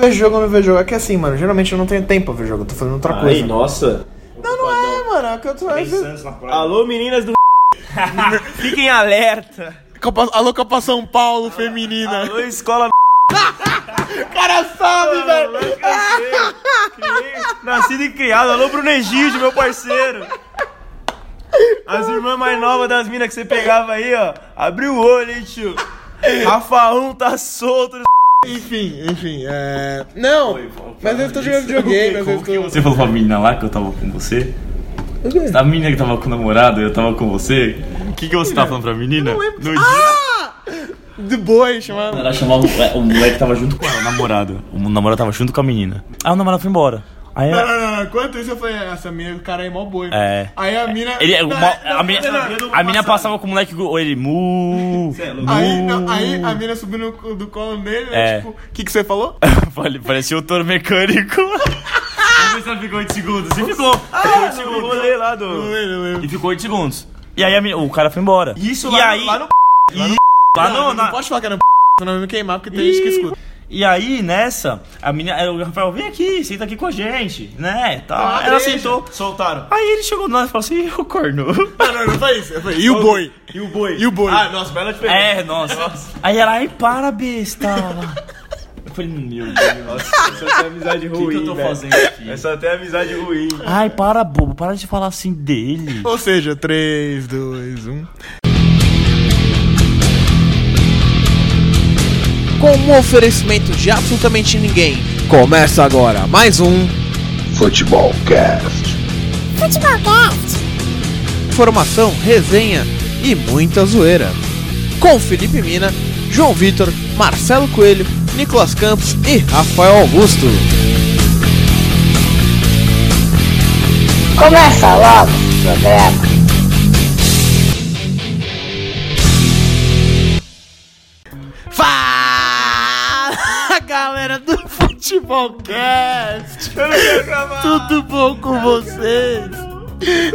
ver jogo ou não ver jogo. É que assim, mano, geralmente eu não tenho tempo pra ver jogo, eu tô fazendo outra Ai, coisa. nossa. Não, não é, mano, é que eu tô. Alô, meninas do Fiquem alerta. Copa, alô, Copa São Paulo feminina. Alô, escola O cara sabe, velho. Nascido e criado. Alô, Bruno Egídio, meu parceiro. As irmãs mais novas das minas que você pegava aí, ó. Abriu o olho, hein, tio. Rafaão tá solto. Enfim, enfim, é. Não, mas eu tô jogando videogame, mas eu tô. Você falou pra menina lá que eu tava com você? A menina que tava com o namorado, eu tava com você. O que, que você tava falando pra menina? No dia. The Boy chamando. Ela chamava o, o moleque tava junto com ela, o namorado. O namorado tava junto com a menina. Aí o namorado foi embora. Aí Não, não, não, enquanto isso eu falei, essa mina, o cara é mó boi. É. Aí a mina. Ele, Não, uma- não, a não, a menina passava com o moleque, ou ele mu. Aí, não, aí a mina subiu no do colo dele, né, É. tipo, o que que você falou? Falei, Parecia o touro mecânico. Vamos ver se ela ficou 8 segundos. E ficou. Ficou 8 O segundos. rolê lá Não do. lembro, não lembro. E ficou 8 segundos. E aí a menina- o cara foi embora. Isso e lá, aí, lá no. lá Não, no, não, na- pode falar que era senão eu me queimar, porque tem gente que escuta. E aí, nessa, a menina, o Rafael, vem aqui, senta aqui com a gente, né? Tá. Ah, Ela deixa. sentou. Soltaram. Aí ele chegou do lado e falou assim, o corno. Não, não, não foi isso. eu falei, E o boi? E o boi? E o boi? Ah, nossa, bela diferença. É, nossa. Aí ela, ai, para, besta. Eu falei, meu Deus. Nossa, essa tem amizade O ruim. que, que eu tô velho. fazendo aqui? Essa tem amizade ruim. Ai, para, bobo, para de falar assim dele. Ou seja, um. 3, 2, 1. Com um oferecimento de absolutamente ninguém. Começa agora mais um Futebol Cast. Informação, resenha e muita zoeira. Com Felipe Mina, João Vitor, Marcelo Coelho, Nicolas Campos e Rafael Augusto. Começa logo o programa. Galera do Futebolcast! Tudo bom com vocês?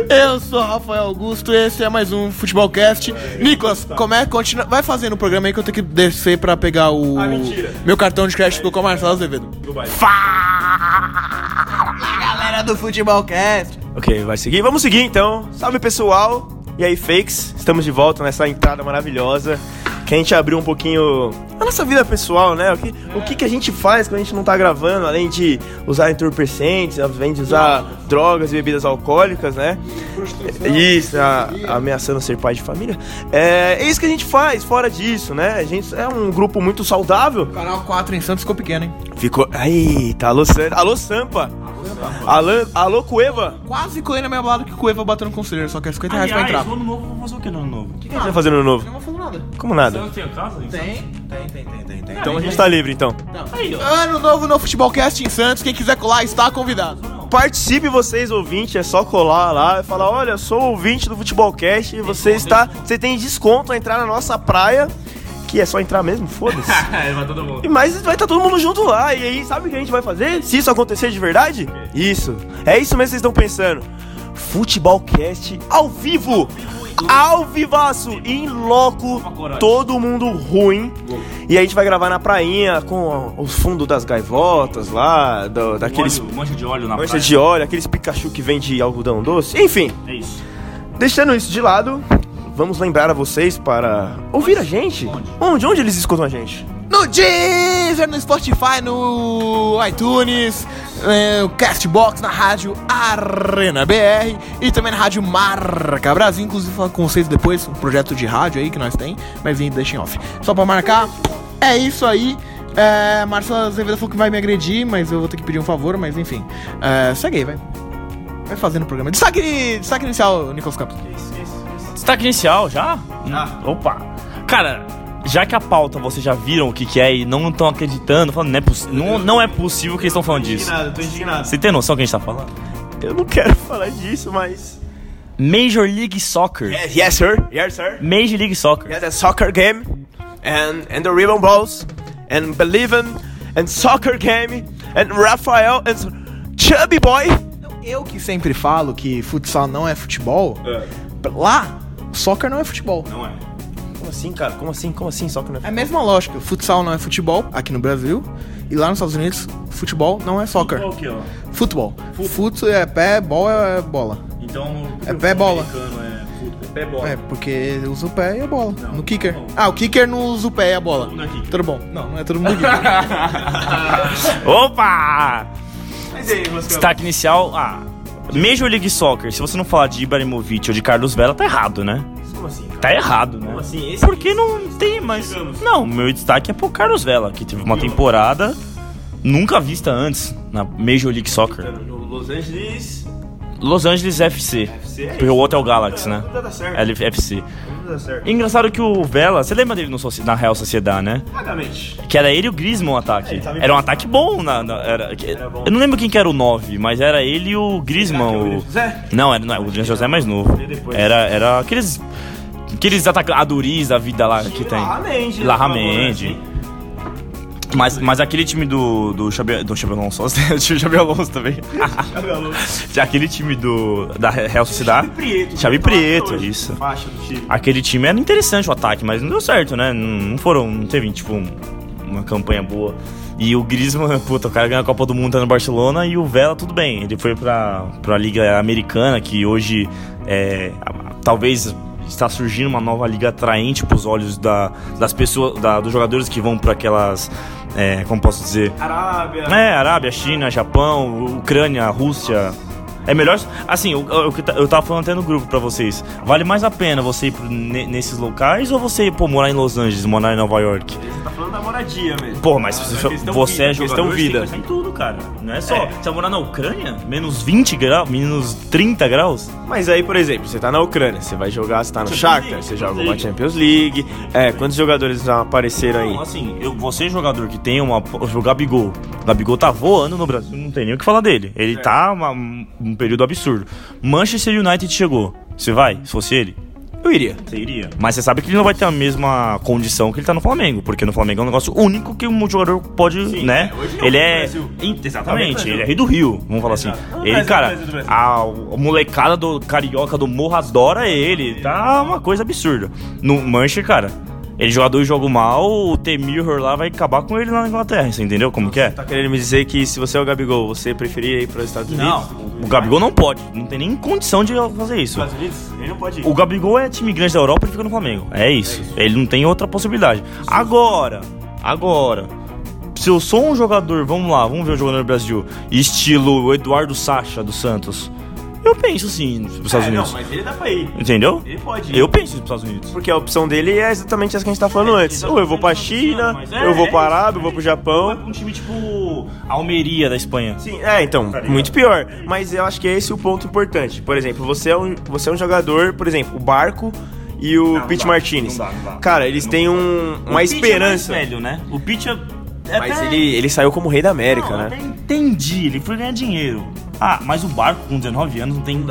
Eu sou Rafael Augusto e esse é mais um Futebolcast. Nicolas, como é? Continua, vai fazendo o programa aí que eu tenho que descer pra pegar o. Ah, mentira. Meu cartão de crédito com o Marcelo Azevedo. Dubai. Fala galera do Futebolcast! Ok, vai seguir. Vamos seguir então. Salve pessoal. E aí, fakes? Estamos de volta nessa entrada maravilhosa. Que a gente abriu um pouquinho a nossa vida pessoal, né? O que, o que, que a gente faz quando a gente não tá gravando, além de usar entorpecentes, além de usar drogas e bebidas alcoólicas, né? Isso, a- ameaçando ser pai de família. É, é isso que a gente faz, fora disso, né? A gente é um grupo muito saudável. Canal 4 em Santos ficou pequeno, hein? Ficou. Eita, alô, Sam... alô Sampa! Alô, alô Cueva! Quase colei na minha balada que o Cueva batendo com o conselheiro, só que é 50 reais pra entrar. no ano novo, vamos fazer o que no ano novo? O que a gente vai fazer no novo? Não vou fazer nada. Como nada? Não tem casa? Tem, tem, tem, tem, tem, tem. Então a gente tá livre, então. Ano novo no Futebolcast em Santos. Quem quiser colar está convidado. Participe vocês, ouvintes, é só colar lá e falar, olha, eu sou ouvinte do Futebolcast e você está. Você tem desconto a entrar na nossa praia. Que é só entrar mesmo, foda-se. É, vai todo mundo. E Mas vai estar todo mundo junto lá. E aí, sabe o que a gente vai fazer? Se isso acontecer de verdade? Isso. É isso mesmo que vocês estão pensando. Futebolcast ao vivo. Ao vivaço, em loco, todo mundo ruim. E a gente vai gravar na prainha com o fundo das gaivotas lá, do- daqueles Óleo, mancha de óleo na mancha praia. de óleo, aqueles Pikachu que vende algodão doce. Enfim, É isso. deixando isso de lado, vamos lembrar a vocês para ouvir a gente. Onde? Onde eles escutam a gente? No Deezer, no Spotify, no iTunes, é, no Castbox, na rádio Arena BR e também na rádio Marca Brasil. Inclusive, falar com vocês depois, um projeto de rádio aí que nós tem, mas em deixem off. Só pra marcar, é isso aí. É, Marcelo Azevedo falou que vai me agredir, mas eu vou ter que pedir um favor, mas enfim. É, segue aí, vai. Vai fazendo o programa. Destaque, destaque inicial, Nicolas Campos. Destaque inicial já? Hum, Opa. Cara, já que a pauta vocês já viram o que, que é e não estão acreditando, falando, não é, não, não é possível que eles estão falando disso. tô indignado. Você tem noção do que a gente tá falando? Eu não quero falar disso, mas. Major League Soccer. Yes, yes sir. Yes, sir. Major League Soccer. Yeah, the soccer game and and the ribbon balls and believing and soccer game and Rafael and Chubby Boy. Eu que sempre falo que futsal não é futebol, lá, soccer não é futebol. Não é. Como assim, cara? Como assim? Como assim? Que não É a mesma lógica. Futsal não é futebol aqui no Brasil. E lá nos Estados Unidos, futebol não é soccer. Qual que é, ó? Futebol. Fut é pé, bol é bola. Então. É pé bola. americano é é pé bola. É, porque usa o pé e a bola. Não, no kicker. não. Ah, o kicker não usa o pé e a bola. mundo é kicker. Tudo bom. Não, não é todo mundo kicker. Opa! Mas aí. Destaque inicial. Ah. Major League Soccer, se você não falar de Ibrahimovic ou de Carlos Vela, tá errado, né? Como assim, cara? Tá errado, né? Como assim? Esse Porque não tem mais. Digamos. Não, o meu destaque é pro Carlos Vela, que teve uma temporada nunca vista antes na Major League Soccer. No Los Angeles... Los Angeles FC. FC, Porque o outro é o Galaxy, né? Não dá certo. LFC. Não dá certo. Engraçado que o Vela, você lembra dele no, na Real Sociedade, né? Vagamente. Que era ele e o Griezmann o ataque. É, Era um ataque bom. Na, na- era, que- Era bom. Eu não lembro quem que era o 9, mas era ele e o Griezmann. É o o- José? Não, era, não, o William José é mais novo. Era, era aqueles. Aqueles atacaduris da vida lá que tem. Larramendi. né? Mas, mas aquele time do, do Xabi, do Xabi Alonso, o Xabi Alonso também. aquele time do, da Real Sociedade. Prieto. Xavi que fala Prieto, isso. Faixa do Chile. Aquele time era interessante o ataque, mas não deu certo, né? Não, foram, não teve, tipo, um- uma campanha boa. E o Griezmann, puta, o cara ganhou a Copa do Mundo tá no Barcelona e o Vela, tudo bem. Ele foi pra, pra Liga Americana, que hoje é, talvez está surgindo uma nova liga atraente pros olhos da, das pessoas, da- dos jogadores que vão pra aquelas, é, como posso dizer, Arábia. é, Arábia, China, Japão, Ucrânia, Rússia. É melhor. Assim, eu, eu, eu tava falando até no grupo pra vocês. Vale mais a pena você ir pro- ne- nesses locais ou você pô, morar em Los Angeles, morar em Nova York? Você tá falando da moradia mesmo. Pô, mas Ah, você, você vida, é tem que vida. pensar em tudo, cara. Não é só. É. Você vai morar na Ucrânia? Menos 20 graus, menos 30 graus? Mas aí, por exemplo, você tá na Ucrânia, você vai jogar, você tá no Champions Shakhtar, League, você joga uma. Champions League. É, quantos jogadores já apareceram aí? Não, assim, eu, você jogador que tem uma. O Gabigol. O Gabigol tá voando no Brasil, não tem nem o que falar dele. Ele tá uma- um período absurdo. Manchester United chegou. Você vai, se fosse ele? Eu iria. Você iria. Mas você sabe que ele não vai ter a mesma condição que ele tá no Flamengo, porque no Flamengo é um negócio único que um jogador pode, né? é, é ele é. É do Exatamente, ele é rei do Rio, vamos falar assim. Exato. É o Ele, Brasil, cara, Brasil a molecada do carioca do Morro adora ele. Tá uma coisa absurda. No Manchester, cara, ele jogador e joga mal, o T-Mirror lá vai acabar com ele lá na Inglaterra, você entendeu como que é? Tá querendo me dizer que se você é o Gabigol, você preferia ir para os Estados Unidos? Não, o Gabigol não pode, não tem nem condição de fazer isso. Estados Unidos? Ele não pode ir. O Gabigol é time grande da Europa e fica no Flamengo. É isso. Ele não tem outra possibilidade. Agora, agora, se eu sou um jogador, vamos lá, vamos ver um jogador no Brasil, estilo o Eduardo Sacha do Santos. Eu penso sim nos Estados É, Unidos. Não, mas ele dá pra ir. Entendeu? Ele pode ir. Eu penso nos Estados Unidos. Porque a opção dele é exatamente essa que a gente tá falando antes. Ou eu vou pra China, é, eu vou é pra isso, Arábia, eu vou pro Vai Japão. pra um time tipo Almeria da Espanha. Sim, é, então, ligado? muito pior. Mas eu acho que é esse o ponto importante. Por exemplo, você é um, você é um jogador, por exemplo, o Barco e o Não, Pete não dá, Martinez. não dá, não dá. Cara, eles têm um, uma O Pitch esperança. É mais velho, né? O Pitch é. É Mas até- ele, ele saiu como rei da América, Não, né? até entendi, ele foi ganhar dinheiro. Ah, mas o barco com 19 anos não tem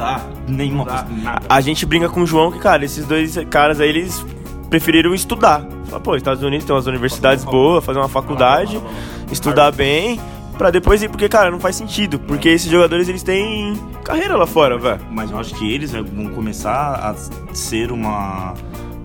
nenhuma Dá. coisa, nada. A gente brinca com o João que, cara, esses dois caras aí, eles preferiram estudar. Fala, pô, Estados Unidos tem umas universidades boas, fazer uma faculdade, estudar bem, pra depois ir, porque, cara, não faz sentido, porque esses jogadores, eles têm carreira lá fora, velho. Mas eu acho que eles vão começar a ser uma.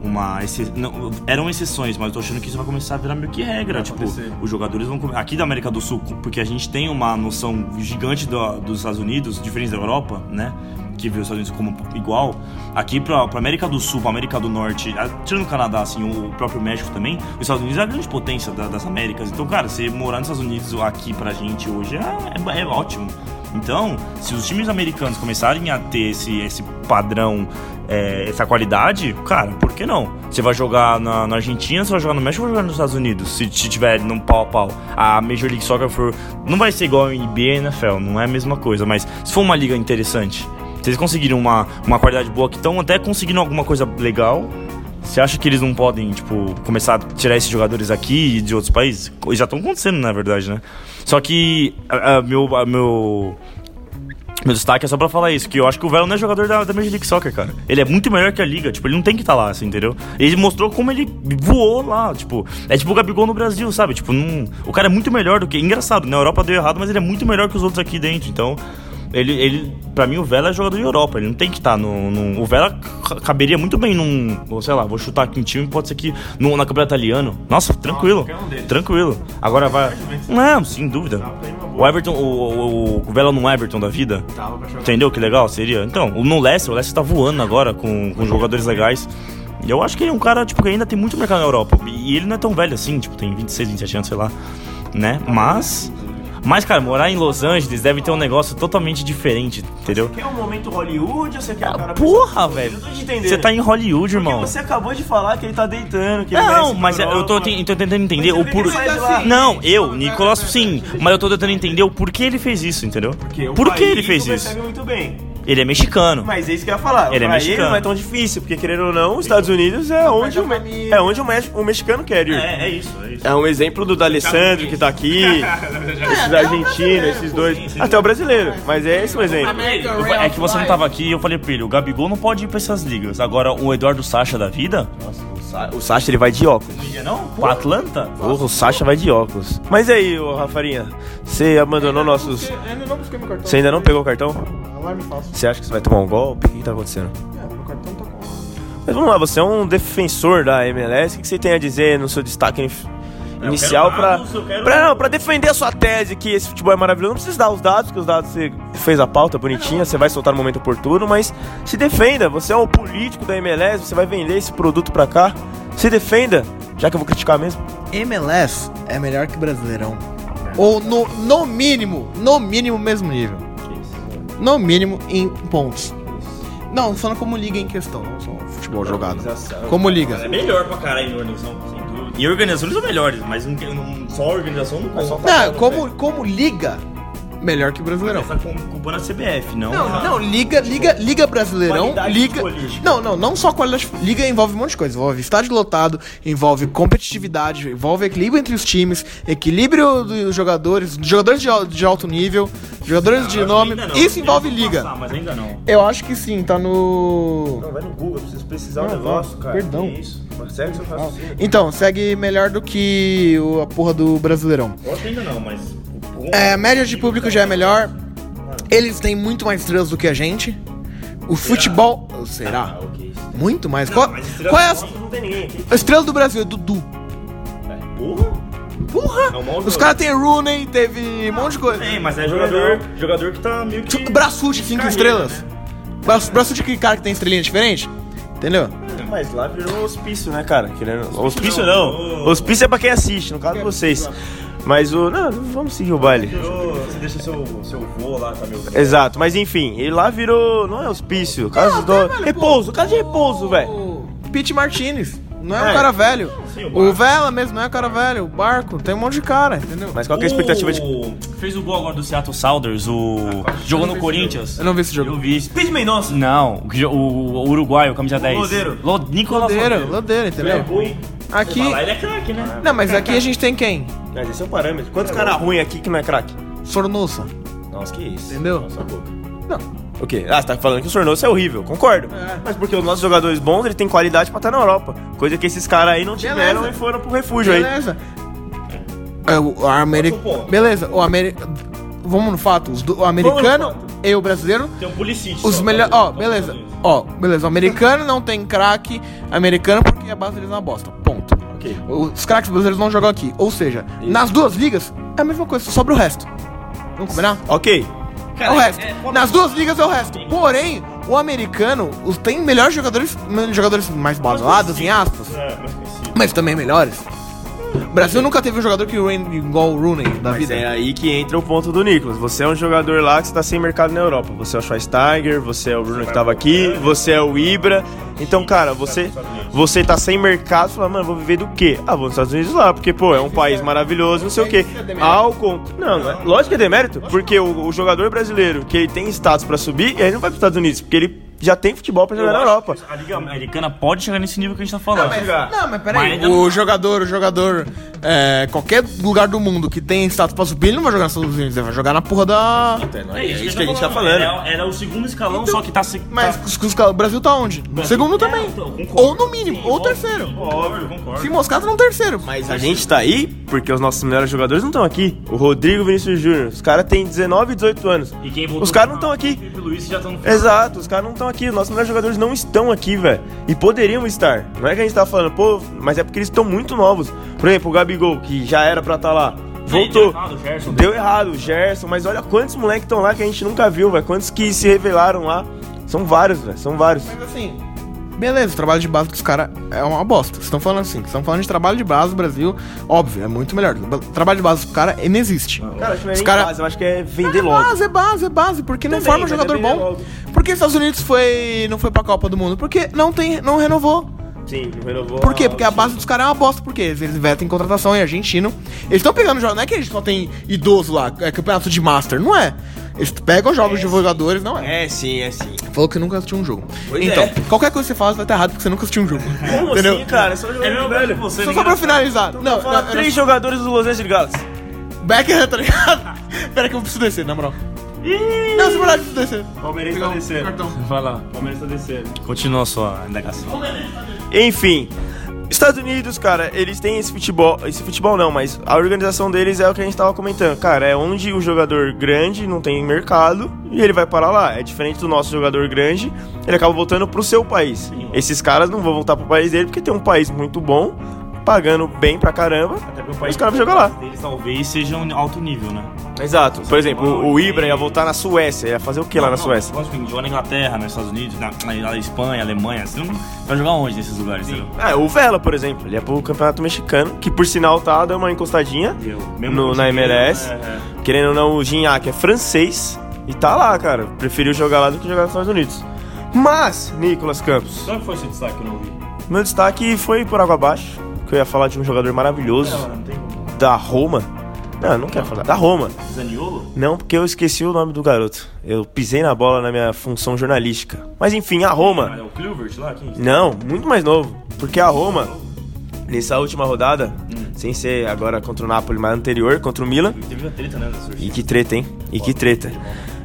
Uma exce- não, eram exceções, mas eu tô achando que isso vai começar a virar meio que regra. Tipo, acontecer. os jogadores vão. Aqui da América do Sul, porque a gente tem uma noção gigante do- dos Estados Unidos, diferente da Europa, né? Que vê os Estados Unidos como igual. Aqui pra, pra América do Sul, pra América do Norte, a- tirando o Canadá, assim, o próprio México também, os Estados Unidos é a grande potência da- das Américas. Então, cara, você morar nos Estados Unidos aqui pra gente hoje é, é- é ótimo. Então, se os times americanos começarem a ter esse, esse padrão, é, essa qualidade, cara, por que não? Você vai jogar na, na Argentina, você vai jogar no México ou vai jogar nos Estados Unidos? Se, se tiver num pau a pau. A Major League Soccer for. Não vai ser igual a NBA e NFL, não é a mesma coisa, mas se for uma liga interessante, se eles conseguirem uma, uma qualidade boa que estão até conseguindo alguma coisa legal. Você acha que eles não podem, tipo, começar a tirar esses jogadores aqui e de outros países? Já estão acontecendo, na verdade, né? Só que meu, meu, meu destaque é só pra falar isso, que eu acho que o Velo não é jogador da, da Major League Soccer, cara. Ele é muito melhor que a liga, tipo, ele não tem que estar lá, assim, entendeu? Ele mostrou como ele voou lá, tipo, é tipo o Gabigol no Brasil, sabe? Tipo, não, o cara é muito melhor do que. Engraçado, na Europa deu errado, mas ele é muito melhor que os outros aqui dentro, então. Ele, ele, pra mim, o Vela é jogador de Europa. Ele não tem que estar no, no- O Vela ca- caberia muito bem num. Sei lá, vou chutar aqui um time, pode ser que no, na campeonato italiano. Nossa, tranquilo. um tranquilo. Agora vai. Não, sem dúvida. O Everton, o, o, o Vela no Everton da vida. Entendeu que legal seria? Então, o- no Leicester, o Leicester tá voando agora com, com jogadores legais. E eu acho que ele é um cara, tipo, que ainda tem muito mercado na Europa. E ele não é tão velho assim, tipo, tem 26, 27 anos, sei lá. Né? Mas. Mas, cara, morar em Los Angeles deve ter um negócio totalmente diferente, entendeu? Quer um momento Hollywood ou você quer um cara Porra, velho. te. Você tá em Hollywood, Porque irmão. você acabou de falar que ele tá deitando, que ele Não, mas eu tô, ten- tô tentando entender o por lá? Não, eu, Nicolas, sim. Mas eu tô tentando entender o porquê ele fez isso, entendeu? Porque Por que ele fez isso? recebe muito bem. Ele é mexicano. Mas é isso que eu ia falar. Ele é pra mexicano. ele não é tão difícil, porque querendo ou não, os Estados Unidos é onde o, me- é onde o, me- o mexicano quer ir. É, é isso, é isso. É um exemplo do D'Alessandro que tá aqui, esses argentinos, esses dois, sim. até o brasileiro, mas é esse o exemplo. É que você não tava aqui e eu falei pra ele, o Gabigol não pode ir pra essas ligas. Agora, o Eduardo Sacha da vida... O Sacha ele vai de óculos. Não ia não? Pra Atlanta? Porra, o Sacha vai de óculos. Mas aí, ô Rafarinha, você abandonou nossos... Ainda não busquei meu cartão. Você ainda não pegou o cartão? Alarme falso. Você acha que você vai tomar um golpe? O que, que tá acontecendo? É, meu cartão tá com. Mas vamos lá, você é um defensor da MLS. O que você tem a dizer no seu destaque inicial quero- pra, não, pra defender a sua tese que esse futebol é maravilhoso? Não precisa dar os dados, porque os dados você fez a pauta bonitinha, você vai soltar no momento oportuno, mas se defenda. Você é um político da MLS, você vai vender esse produto pra cá. Se defenda, já que eu vou criticar mesmo. MLS é melhor que Brasileirão. Ou no, no mínimo, no mínimo mesmo nível. No mínimo em pontos. Não, falando como liga em questão, não só futebol jogado. Como liga. É melhor pra caralho em organização, sem dúvida. E organizações são melhores, mas não, não, só a organização não conta. Não, como, como liga, melhor que Brasileirão. Você tá com- culpando a CBF, não? Não, não, liga, liga, liga Brasileirão, liga. Não, não, não só qualidade. Liga envolve um monte de coisa. Envolve estádio lotado, envolve competitividade, envolve equilíbrio entre os times, equilíbrio dos jogadores, jogadores de, de alto nível, jogadores de Acho que nome. não. Isso envolve liga. passar, mas ainda não. Eu acho que sim, tá no. vai no Google, eu preciso precisar um negócio, cara. perdão. Que isso? Segue seu raciocínio. Então, segue melhor do que o- a porra do Brasileirão. Eu acho que ainda não, mas. É, a média de público já é melhor. Eles têm muito mais estrelas do que a gente. O futebol. Será? Ah, ok. Muito mais. Qual, mas estrela qual é a, Não tem ninguém aqui. a estrela do Brasil? É Dudu. Porra? Porra! É um Os caras têm Rooney, teve um monte de coisa. Tem, mas é jogador, jogador que tá meio que. Braçute, cinco estrelas. Braço, braçute, que cara que tem estrelinha diferente. Entendeu? Mas lá virou hospício, né, cara? Querendo... Hospício não. Hospício é pra quem assiste, no caso de vocês. Mas o. Não, vamos seguir o baile. Você deixa seu, seu vô lá, tá meu. Exato, mas enfim, ele lá virou. Não é hospício, casa do. Repouso, casa de repouso, velho. O Pete Martinez. Não é, É. um cara velho. Sim, o o Vela mesmo não é um cara velho. O Barco, tem um monte de cara, entendeu? Mas qual que é a expectativa de. O- Fez o gol agora do Seattle Sounders, o. Jogou no Corinthians. Eu não vi esse jogo. Eu vi. Pete Mendonça. Não, o, o, o uruguaio, camisa 10. Lodeiro. Lo, Nicolas Lodeiro, Lodeiro. lodeiro, entendeu? Aqui. Mas lá ele é craque, né? Não, mas aqui a gente tem quem? Mas esse é o parâmetro. Quantos caras ruins aqui que não é craque? Sornosa. Nossa, que isso. Entendeu? Nossa boca. Não. O quê? Ah, você tá falando que o Sornoso é horrível. Concordo. É. Mas porque os nossos jogadores bons, ele tem qualidade pra estar na Europa. Coisa que esses caras aí não tiveram Beleza. e foram pro refúgio aí. Beleza. É, o Ameri... Beleza, o Ameri... Vamos no fato, os do- o americano e o brasileiro, Tem um Pulisic. os melhores... tá? Ó, beleza. Ó, beleza, o americano não tem craque americano porque a base deles é uma bosta. Ponto. Ok. Os craques brasileiros não jogam aqui. Ou seja, nas duas ligas é a mesma coisa, só sobra o resto. Vamos combinar? Ok. É o resto. Nas duas ligas é o resto. Porém, o americano os, tem melhores jogadores, jogadores mais badalados, em aspas, É, mas conhecido. mas também melhores. O Brasil nunca teve um jogador que Rain igual o Rooney da Mas vida. é aí que entra o ponto do Nicolas. Você é um jogador lá que está sem mercado na Europa. Você é o Schweinsteiger, você é o Bruno que tava aqui, você é o Ibra. Então, cara, você você tá sem mercado, fala, mano, vou viver do quê? Ah, vou nos Estados Unidos lá, porque, pô, é um país maravilhoso, não sei o quê. Ao conto. Não, não é. Lógico que é demérito, porque o, o jogador brasileiro que ele tem status pra subir, ele não vai pros Estados Unidos, porque ele já tem futebol pra jogar na Europa. A Liga Americana pode chegar nesse nível que a gente tá falando. Não, mas peraí. Mas ainda o não- jogador, o jogador, é, qualquer lugar do mundo que tem status pra subir, ele não vai jogar nos Estados Unidos, ele vai jogar na porra da. É isso que a gente tá falando. Era, era o segundo escalão, só que tá se. Mas tá... os- os- o Brasil tá onde? No segundo também. É, então, concordo. Ou no mínimo, Sim, ou óbvio. terceiro. Óbvio, concordo. Se moscar, tá no terceiro. Mas a gente tá aí porque os nossos melhores jogadores não estão aqui. O Rodrigo Vinícius Júnior, os caras têm 19 e 18 anos. E quem voltou Os caras não estão aqui. Felipe Luiz já estão no final. Exato, os caras não estão aqui. Os nossos melhores jogadores não estão aqui, velho. E poderiam estar. Não é que a gente tá falando, pô, mas é porque eles estão muito novos. Por exemplo, o Gabigol, que já era pra estar lá, voltou. deu errado, Gerson. Deu errado, o Gerson, mas olha quantos moleques estão lá que a gente nunca viu, velho. Quantos que se revelaram lá. São vários, velho. São vários. Mas assim, beleza, o trabalho de base dos caras é uma bosta. Vocês estão falando assim, vocês estão falando de trabalho de base no Brasil, óbvio, é muito melhor. Trabalho de base dos caras não existe. Cara, acho que não é nem cara- base, eu acho que é vender É logo. base, é base, é base, porque não Também, forma mas é jogador vender bom. Por que Estados Unidos foi, não foi pra Copa do Mundo? Porque não tem, não renovou. Sim, não renovou. Por quê? Porque a base dos caras é uma bosta. Por quê? Eles investem em contratação em argentino. Eles estão pegando jogos. Não é que a gente só tem idoso lá, é campeonato de master. Não é. Eles pegam jogos de jogadores, não é. É sim, é sim. Falou que nunca assistiu um jogo. Pois então, é. qualquer coisa que você faz vai estar errado porque você nunca assistiu um jogo. Como Entendeu? assim, cara? É só É mesmo velho. você, Só, só pra finalizar. Não, Fala não, três jogadores do Los Angeles Galaxy. Becker, tá ligado? Pera que eu preciso descer, na moral. Não, se morar, eu preciso descer. Palmeiras tá descendo. Vai lá, Palmeiras tá descendo. Continua a sua indagação. Enfim. Estados Unidos, cara, eles têm esse futebol. Esse futebol não, mas a organização deles é o que a gente tava comentando. Cara, é onde o jogador grande não tem mercado e ele vai parar lá. É diferente do nosso jogador grande, ele acaba voltando pro seu país. Esses caras não vão voltar pro país dele porque tem um país muito bom, pagando bem pra caramba. Os caras vão jogar lá. deles talvez seja um alto nível, né? Exato. Por exemplo, o, o Ibra ia voltar na Suécia. Ia fazer o que lá na Suécia? Lógico, jogar na Inglaterra, nos Estados Unidos, na, na, Espanha, Alemanha. Não vai jogar onde nesses lugares? É, o Vela, por exemplo. Ele é pro campeonato mexicano, que por sinal tá dando uma encostadinha. No- na MLS. É, é. Querendo ou não, o Gignac é francês e tá lá, cara. Preferiu jogar lá do que jogar nos Estados Unidos. Mas, Nicolas Campos, Qual foi seu destaque que eu não vi? meu destaque foi por água abaixo. Que eu ia falar de um jogador maravilhoso Não, não tem da Roma. Não, eu não quero falar. Da Roma. Zaniolo? Não, porque eu esqueci o nome do garoto. Eu pisei na bola na minha função jornalística. Mas enfim, a Roma. É o Kluivert lá? Quem? Não, muito mais novo. Porque a Roma, nessa última rodada, sem ser agora contra o Napoli, mas anterior, contra o Milan. Teve uma treta, né? E que treta, hein? E que treta.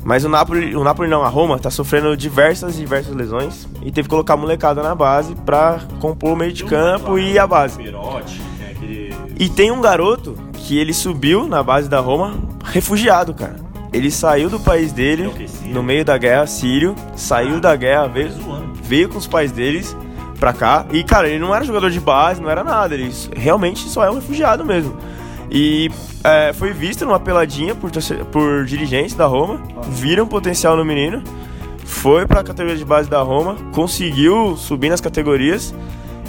Mas o Napoli, o Napoli não, a Roma, tá sofrendo diversas, diversas lesões. E teve que colocar a molecada na base pra compor o meio de campo e a base. Aquele... E tem um garoto que ele subiu na base da Roma, refugiado, cara. Ele saiu do país dele, É no meio da guerra, sírio, saiu da guerra, veio, zoando. veio com os pais deles pra cá. E, cara, ele não era jogador de base, não era nada. Ele realmente só é um refugiado mesmo. E é, foi visto numa peladinha por, por dirigentes da Roma, viram potencial no menino, foi pra categoria de base da Roma, conseguiu subir nas categorias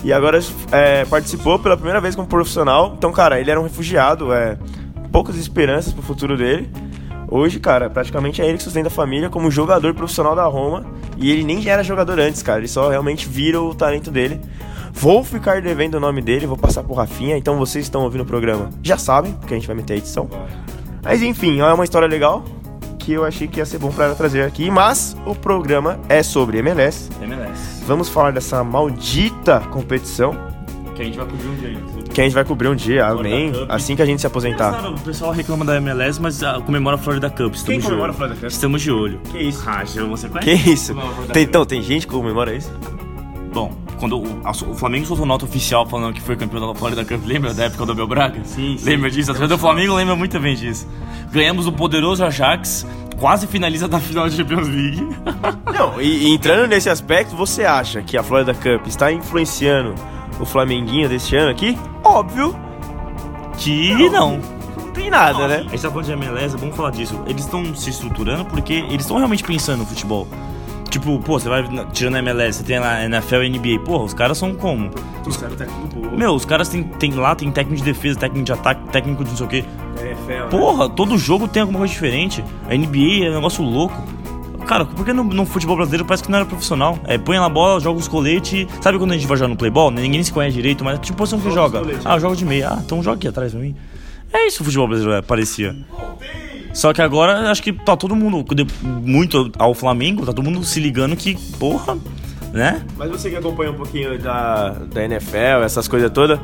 e agora é, participou pela primeira vez como profissional. Então, cara, ele era um refugiado, é, poucas esperanças pro futuro dele. Hoje, cara, praticamente é ele que sustenta a família como jogador profissional da Roma. E ele nem era jogador antes, cara. Ele só realmente vira o talento dele. Vou ficar devendo o nome dele, vou passar pro Rafinha. Então vocês estão ouvindo o programa já sabem, porque a gente vai meter a edição. Mas enfim, é uma história legal que eu achei que ia ser bom pra ela trazer aqui. Mas o programa é sobre MLS. MLS. Vamos falar dessa maldita competição Que a gente vai cobrir um dia que a gente vai cobrir um dia, amém. Assim que a gente se aposentar. O pessoal reclama da MLS, mas ah, comemora a Florida Cup. Estamos Quem de comemora olho. a Florida Cup? Estamos de olho. Que isso? Ah, já você Que conhece? isso? Comemora a Florida Tem, então, tem gente que comemora isso? Bom, quando o, a- o Flamengo soltou nota oficial falando que foi campeão da Florida Cup, lembra da época do Abel Braga? Sim, sim. Lembra disso? A torcida do Flamengo lembra muito bem disso. Ganhamos o poderoso Ajax, quase finaliza da final da Champions League. Não, e, e entrando nesse aspecto, você acha que a Florida Cup está influenciando o Flamenguinho deste ano aqui? Óbvio, Que não. não tem nada, né? A gente tá falando de MLS, é bom falar disso. Eles estão se estruturando porque eles estão realmente pensando no futebol. Tipo, pô, você vai tirando a MLS, você tem lá NFL e NBA. Porra, os caras são como? Os caras tá tudo boa. Meu, os caras tem, tem lá, tem técnico de defesa, técnico de ataque, técnico de não sei o quê. NFL, Porra, todo jogo tem alguma coisa diferente. A NBA é um negócio louco. Cara, por que no, no futebol brasileiro parece que não era profissional? É, põe na bola, joga os coletes. Sabe quando a gente vai jogar no playball? Ninguém se conhece direito, mas tipo, posição que joga. coletes, Ah, eu jogo de meia. Ah, então joga aqui atrás pra mim. É isso que o futebol brasileiro é, parecia. Só que agora acho que tá todo mundo, muito ao Flamengo, tá todo mundo se ligando que, porra, né? Mas você que acompanha um pouquinho da, da NFL, essas coisas todas,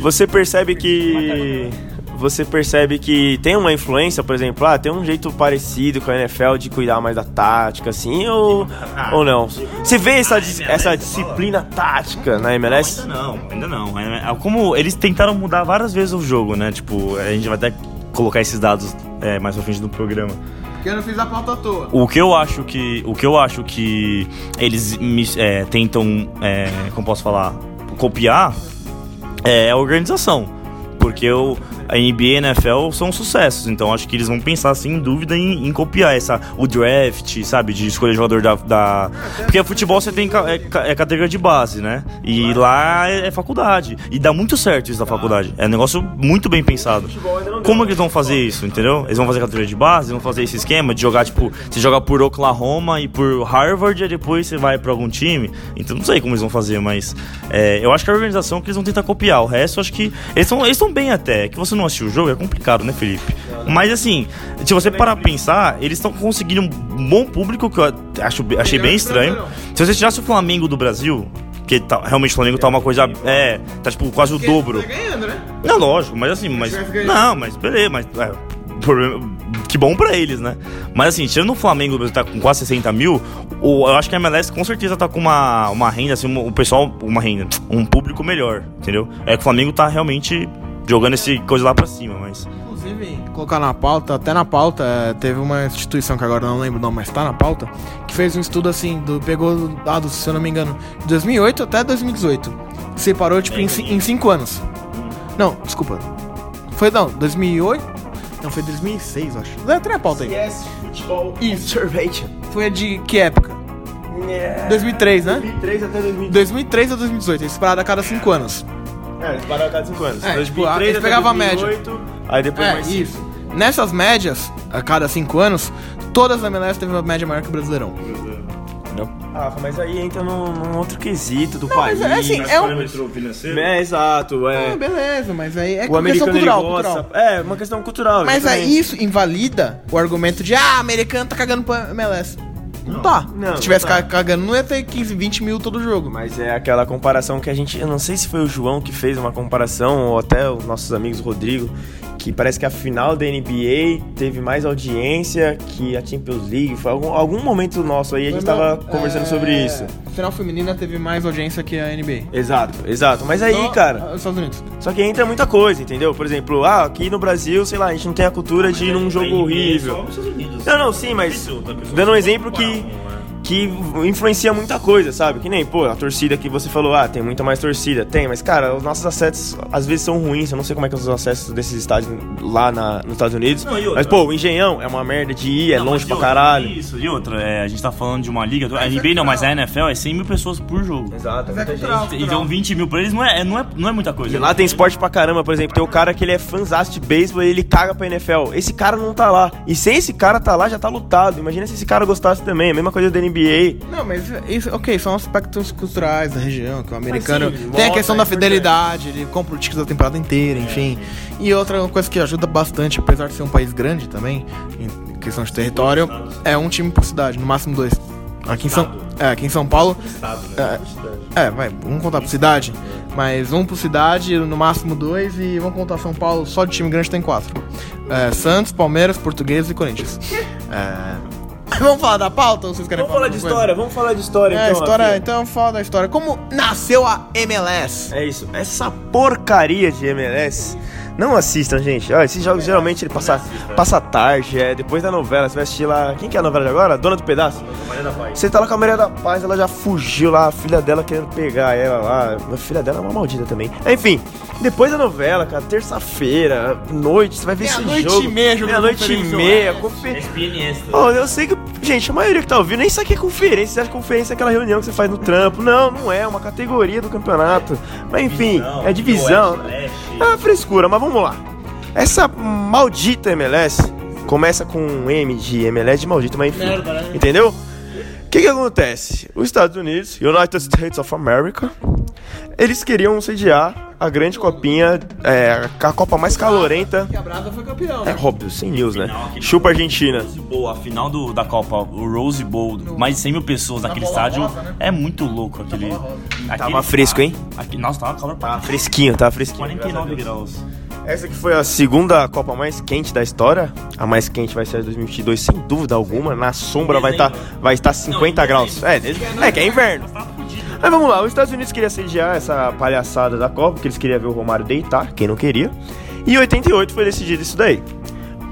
você percebe que. Você percebe que tem uma influência, por exemplo, ah, tem um jeito parecido com a NFL de cuidar mais da tática, assim, ou, ou não? Você vê essa, dis- essa disciplina tática na MLS? Ainda não, ainda não. É, Como eles tentaram mudar várias vezes o jogo, né? Tipo, a gente vai até colocar esses dados é, mais pra frente no programa. Porque eu não fiz a pauta à toa. O que eu acho que, o que, eu acho que eles me- é, tentam, é, como posso falar, copiar é a organização. Porque o, a NBA e a NFL são sucessos, então acho que eles vão pensar sem dúvida em, em copiar essa, o draft, sabe, de escolher jogador da. da- porque futebol você tem é, é categoria de base, né? E lá é, é faculdade. E dá muito certo isso da faculdade. É um negócio muito bem pensado. Como é que eles vão fazer isso, entendeu? Eles vão fazer categoria de base, vão fazer esse esquema de jogar, tipo, você joga por Oklahoma e por Harvard e depois você vai pra algum time. Então não sei como eles vão fazer, mas é, eu acho que a organização que eles vão tentar copiar. O resto, eu acho que eles estão bem até. Que você não assistiu o jogo é complicado, né, Felipe? Mas assim, se você parar pra pensar, eles estão conseguindo um bom público que eu acho, achei bem estranho. Se você tirasse o Flamengo do Brasil, que tá, realmente o Flamengo tá uma coisa. É, tá tipo quase o dobro. Tá ganhando, né? Não, lógico, mas assim, mas. Não, mas beleza, mas. é, problema- que bom pra eles, né? Mas assim, tirando o Flamengo, Brasil tá com quase 60 mil, o, eu acho que a MLS com certeza tá com uma, uma renda, assim, um- o pessoal, uma renda, um público melhor, entendeu? É que o Flamengo tá realmente jogando esse coisa lá pra cima, mas. Inclusive, colocar na pauta, até na pauta, é, teve uma instituição que agora não lembro o nome, mas tá na pauta, que fez um estudo assim, do, pegou dados, se eu não me engano, de 2008 até 2018. Separou, tipo, em, ci- em 5 anos. Não, desculpa. Foi, não, 2008? Não, foi 2006, eu acho. É, Tem a pauta aí. Yes, Futebol Isso. Observation. Foi de que época? 2003, né? 2003 até 2018. 2003 a 2018, eles separaram a cada 5 anos. É, eles pararam a cada 5 anos. É, 2003 tipo, eles até pegavam a média. 2008, Aí depois É, mais cinco. isso. Nessas médias, a cada 5 anos, todas as MLS teve uma média maior que o Brasileirão. Ah, mas aí entra num, num outro quesito do Não, país. mas é assim, é um... É, exato, é. Ah, beleza, mas aí é o questão cultural, cultural. É, uma questão cultural. Mas aí exatamente. isso invalida o argumento de ah, americano tá cagando pra MLS. Não, tá. não, Se tivesse não tá. ca- cagando, não ia ter 15, 20 mil todo jogo. Mas é aquela comparação que a gente. Eu não sei se foi o João que fez uma comparação, ou até os nossos amigos Rodrigo, que parece que a final da NBA teve mais audiência que a Champions League. Foi algum, algum momento nosso aí, a gente tava conversando sobre É, isso. A final feminina teve mais audiência que a NBA. Exato, exato. Mas aí, Só- cara. Estados Unidos. Só que entra muita coisa, entendeu? Por exemplo, ah, aqui no Brasil, sei lá, a gente não tem a cultura de ir num jogo horrível. Não, não, sim, mas dando um exemplo que, que influencia muita coisa, sabe? Que nem, pô, a torcida que você falou, ah, tem muita mais torcida. Tem, mas, cara, os nossos acessos às vezes são ruins. Eu não sei como é que são os acessos desses estádios lá na, nos Estados Unidos. Não, e outra? mas, pô, o Engenhão é uma merda de ir, é Não, longe pra outra, caralho. Isso, e outra, é, a gente tá falando de uma liga. A NBA não, mas a NFL é 100 mil pessoas por jogo. Exato, é muita cultural. gente. Então 20 mil pra eles não é, é- não é, não é muita coisa. E lá tem esporte pra caramba, por exemplo, tem o cara que ele é fãzaço de beisebol e ele caga pra NFL. Esse cara não tá lá. E sem esse cara tá lá, já tá lutado. Imagina se esse cara gostasse também. A mesma coisa da NBA. Não, mas isso, ok, são aspectos culturais da região, que o americano sim, tem a questão é da fidelidade, ele compra o ticket da temporada inteira, enfim. E outra coisa que ajuda bastante, apesar de ser um país grande também, em questão de território, é um time por cidade, no máximo dois. Aqui em São, é, aqui em São Paulo, é, é, vai, vamos contar por cidade, mas um por cidade, no máximo dois, e vamos contar São Paulo, só de time grande tem quatro. É, Santos, Palmeiras, Português e Corinthians. É, Vamos falar da pauta ou vocês querem Vamos falar de história, vamos falar de história É, então. história, então fala da história. Como nasceu a MLS? É isso. Essa porcaria de MLS. Não assistam, gente. Olha, esses jogos geralmente ele passa, passa tarde, é depois da novela. Você vai assistir lá. Quem que é a novela de agora? Dona do Pedaço? Você tá lá com a Maria da Paz, ela já fugiu lá, a filha dela querendo pegar ela lá. A filha dela é uma maldita também. Enfim, depois da novela, cara, terça-feira, noite, você vai ver esse Meia-noite jogo. e meia e conferência meia, online. confer... ESPN Extra. Oh, eu sei que, gente, a maioria que tá ouvindo nem sabe o que é conferência. Você acha que conferência é aquela reunião que você faz no trampo. Não, não é, é uma categoria do campeonato. Mas enfim, é divisão. É uma frescura, mas vamos lá. Essa maldita MLS começa com um M de MLS de maldita, mas enfim. Entendeu? O que que acontece? Os Estados Unidos, United States of America, eles queriam sediar a grande copinha, é, a Copa mais calorenta. Que a Brasa foi campeão, É né? óbvio, sem news, né? Final, Chupa Argentina. Rose Bowl, a final do, da Copa, o Rose Bowl, mais de 100 mil pessoas naquele bola estádio. rosa, né? É muito louco aquele. aquele Tava fresco, hein? Aqui, nossa, tava calor pra Tá fresquinho, tá fresquinho. 49 graus. Essa que foi a segunda Copa mais quente da história. A mais quente vai ser a de 2022, sem dúvida alguma. Na sombra vai estar vai estar 50 graus. É, é que é inverno. Mas vamos lá, os Estados Unidos queria sediar essa palhaçada da Copa, porque eles queriam ver o Romário deitar, quem não queria. E em 88 foi decidido isso daí.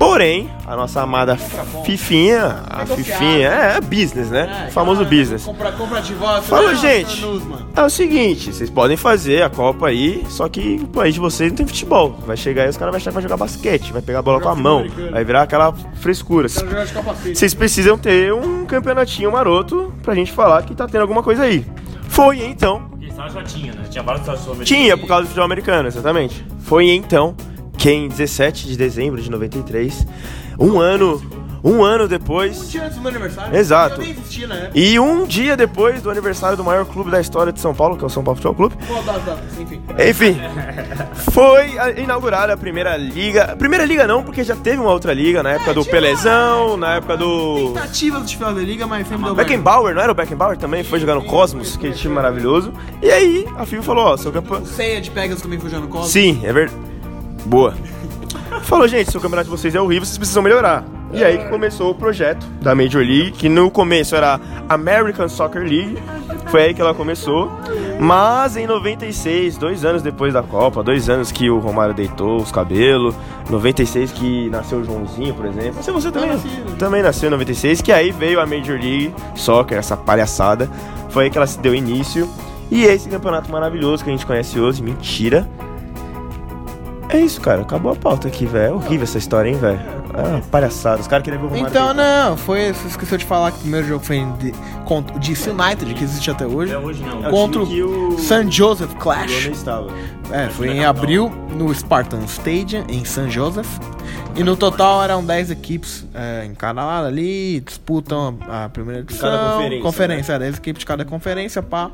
Porém, a nossa amada Fifinha, a Fifinha, é, é business, né? O famoso business. Compra, compra de voto. Fala, né, gente. É o seguinte, vocês podem fazer a Copa aí, só que o país de vocês não tem futebol. Vai chegar aí, os caras vão achar que vai jogar basquete, vai pegar a bola com a mão, vai virar aquela frescura. Vocês precisam ter um campeonatinho maroto pra gente falar que tá tendo alguma coisa aí. Foi então, Porque já tinha, né? Tinha vários tinha por causa do futebol americano, exatamente. Foi então que em 17 de dezembro de 93, um ano, um ano depois, Tinha antes do meu aniversário. Exato. Época. e um dia depois do aniversário do maior clube da história de São Paulo, que é o São Paulo Futebol Clube, Qual das datas? Enfim. Enfim, foi inaugurada a primeira liga. Primeira liga não, porque já teve uma outra liga na época do tinha uma- Pelezão, na época do. Tentativas de final da liga, mas sempre deu. Beckenbauer, não era o Beckenbauer também? Foi jogar no Cosmos, aquele time maravilhoso. E aí a FIFA falou: Ó, seu campeão. Ceia de Pegas também foi jogando Cosmos. Sim, é verdade. Boa. Falou, gente, seu campeonato de vocês é horrível, vocês precisam melhorar. E aí que começou o projeto da Major League, que no começo era American Soccer League. Foi aí que ela começou. Mas em 96, dois anos depois da Copa, dois anos que o Romário deitou os cabelos, 96 que nasceu o Joãozinho, por exemplo. Nasceu você também? Também nasceu em 96, que aí veio a Major League Soccer, essa palhaçada. Foi aí que ela se deu início. E esse campeonato maravilhoso que a gente conhece hoje, mentira. É isso, cara. Acabou a pauta aqui, velho. É horrível essa história, hein, velho. É uma palhaçada. Os caras queriam ver o Romário Então, não, foi. Você esqueceu de falar que o primeiro jogo foi de, contra o DC United, que existe até hoje. É hoje não. É o Contra time que o- o San Joseph Clash. Lona estava. É, foi em abril no Spartan Stadium, em San Joseph. E no total eram 10 equipes é, em cada lado ali, disputam a, primeira edição. cada conferência, Conferência, é, 10 equipes de cada conferência, pá.